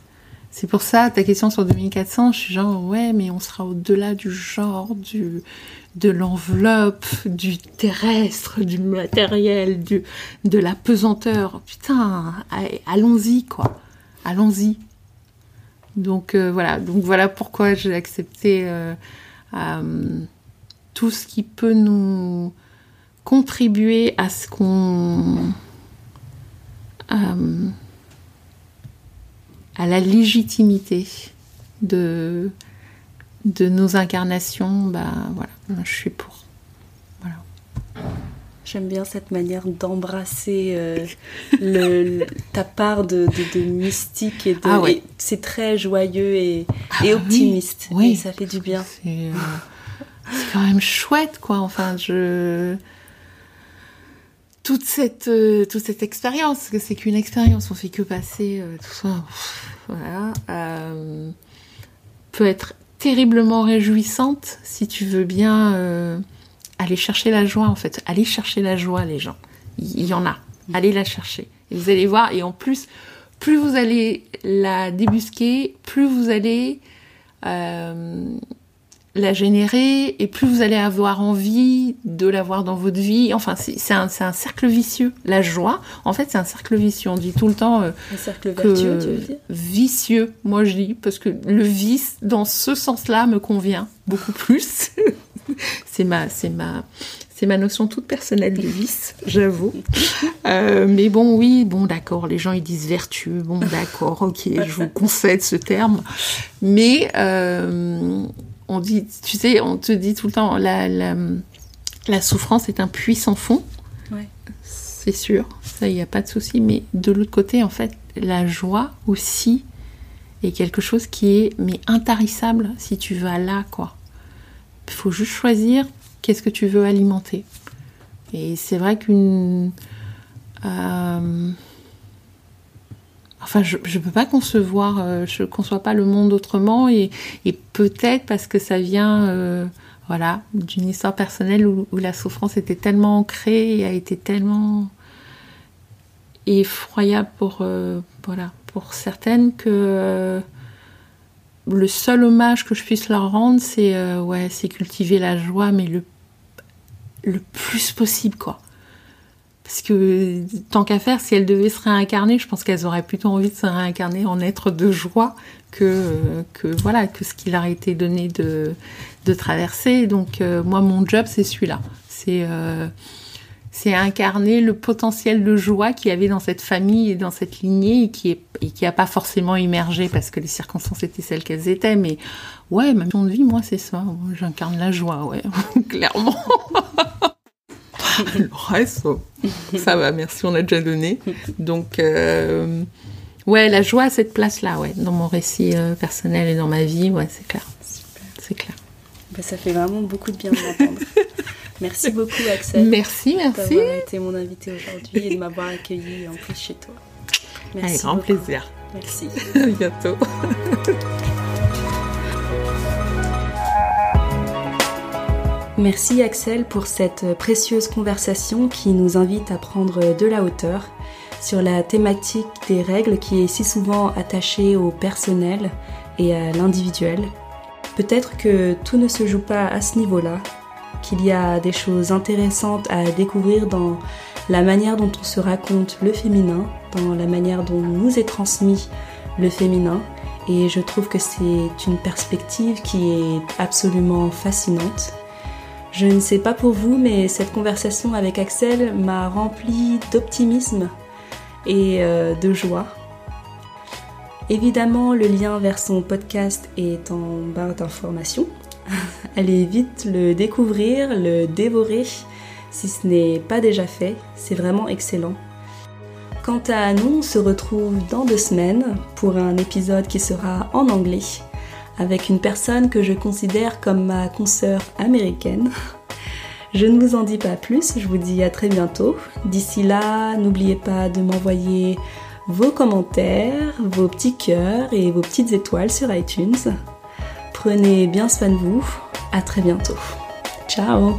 S1: C'est pour ça, ta question sur 2400, je suis genre, ouais, mais on sera au-delà du genre, du, de l'enveloppe, du terrestre, du matériel, du, de la pesanteur. Putain, allons-y, quoi. Allons-y. Donc euh, voilà, donc voilà pourquoi j'ai accepté euh, euh, tout ce qui peut nous contribuer à ce qu'on à la légitimité de de nos incarnations, bah voilà, je suis pour. Voilà.
S2: J'aime bien cette manière d'embrasser euh, le, ta part de, de, de mystique et, de,
S1: ah ouais.
S2: c'est très joyeux et, ah et optimiste.
S1: Oui, oui.
S2: Et ça fait du bien.
S1: C'est euh, quand même chouette, quoi. Enfin, je toute cette euh, toute cette expérience, que c'est qu'une expérience, on fait que passer tout ça, voilà, peut être terriblement réjouissante si tu veux bien euh, aller chercher la joie en fait. Aller chercher la joie les gens. Il y, en a. Allez la chercher. Et vous allez voir. Et en plus, plus vous allez la débusquer, plus vous allez euh, la générer et plus vous allez avoir envie de l'avoir dans votre vie. Enfin, c'est un, un, cercle vicieux. La joie, en fait, c'est un cercle vicieux. On dit tout le temps.
S2: Euh, un cercle vertueux, tu veux dire?
S1: Vicieux, moi je dis, parce que le vice, dans ce sens-là, me convient beaucoup plus. *laughs* c'est ma, c'est ma, c'est ma notion toute personnelle de vice, j'avoue. *laughs* Euh, mais bon, oui, bon, d'accord, les gens ils disent vertueux, bon, d'accord, ok, je vous concède ce terme. Mais euh, on dit, tu sais, on te dit tout le temps, la, la, souffrance est un puits sans fond. C'est sûr, ça, il n'y a pas de souci. Mais de l'autre côté, en fait, la joie aussi est quelque chose qui est mais intarissable si tu vas là, quoi. Il faut juste choisir qu'est-ce que tu veux alimenter. Et c'est vrai qu'une... Euh, Enfin, je ne peux pas concevoir, euh, je ne conçois pas le monde autrement et, peut-être parce que ça vient euh, voilà, d'une histoire personnelle où, la souffrance était tellement ancrée et a été tellement effroyable pour, euh, voilà, pour certaines que le seul hommage que je puisse leur rendre, c'est ouais, cultiver la joie, mais le, le plus possible, quoi. Parce que tant qu'à faire, si elles devaient se réincarner, je pense qu'elles auraient plutôt envie de se réincarner en être de joie que, que voilà que ce qui leur a été donné de, de traverser. Donc euh, moi, mon job, c'est celui-là. C'est euh, c'est incarner le potentiel de joie qu'il y avait dans cette famille et dans cette lignée et qui est et qui a pas forcément émergé parce que les circonstances étaient celles qu'elles étaient. Mais ouais, ma mission de vie, moi, c'est ça. J'incarne la joie, ouais, *laughs* clairement. *laughs* *laughs* le reste, ça va, merci, on a déjà donné. Donc, euh, ouais, la joie à cette place-là, ouais, dans mon récit euh, personnel et dans ma vie, ouais, c'est clair. C'est clair.
S2: Bah, ça fait vraiment beaucoup de bien de m'entendre. *laughs* merci beaucoup, Axel.
S1: Merci, merci. D'avoir
S2: été mon invité aujourd'hui et de m'avoir accueilli en plus chez toi.
S1: Merci. Avec grand plaisir.
S2: Merci. *laughs*
S1: à bientôt.
S2: Merci Axel pour cette précieuse conversation qui nous invite à prendre de la hauteur sur la thématique des règles qui est si souvent attachée au personnel et à l'individuel. Peut-être que tout ne se joue pas à ce niveau-là, qu'il y a des choses intéressantes à découvrir dans la manière dont on se raconte le féminin, dans la manière dont nous est transmis le féminin, et je trouve que c'est une perspective qui est absolument fascinante je ne sais pas pour vous, mais cette conversation avec Axel m'a rempli d'optimisme et euh, de joie. Évidemment, le lien vers son podcast est en barre d'informations. *laughs* Allez vite le découvrir, le dévorer si ce n'est pas déjà fait. C'est vraiment excellent. Quant à nous, on se retrouve dans deux semaines pour un épisode qui sera en anglais avec une personne que je considère comme ma consoeur américaine. Je ne vous en dis pas plus, je vous dis à très bientôt. D'ici là, n'oubliez pas de m'envoyer vos commentaires, vos petits cœurs et vos petites étoiles sur iTunes. Prenez bien soin de vous, à très bientôt. Ciao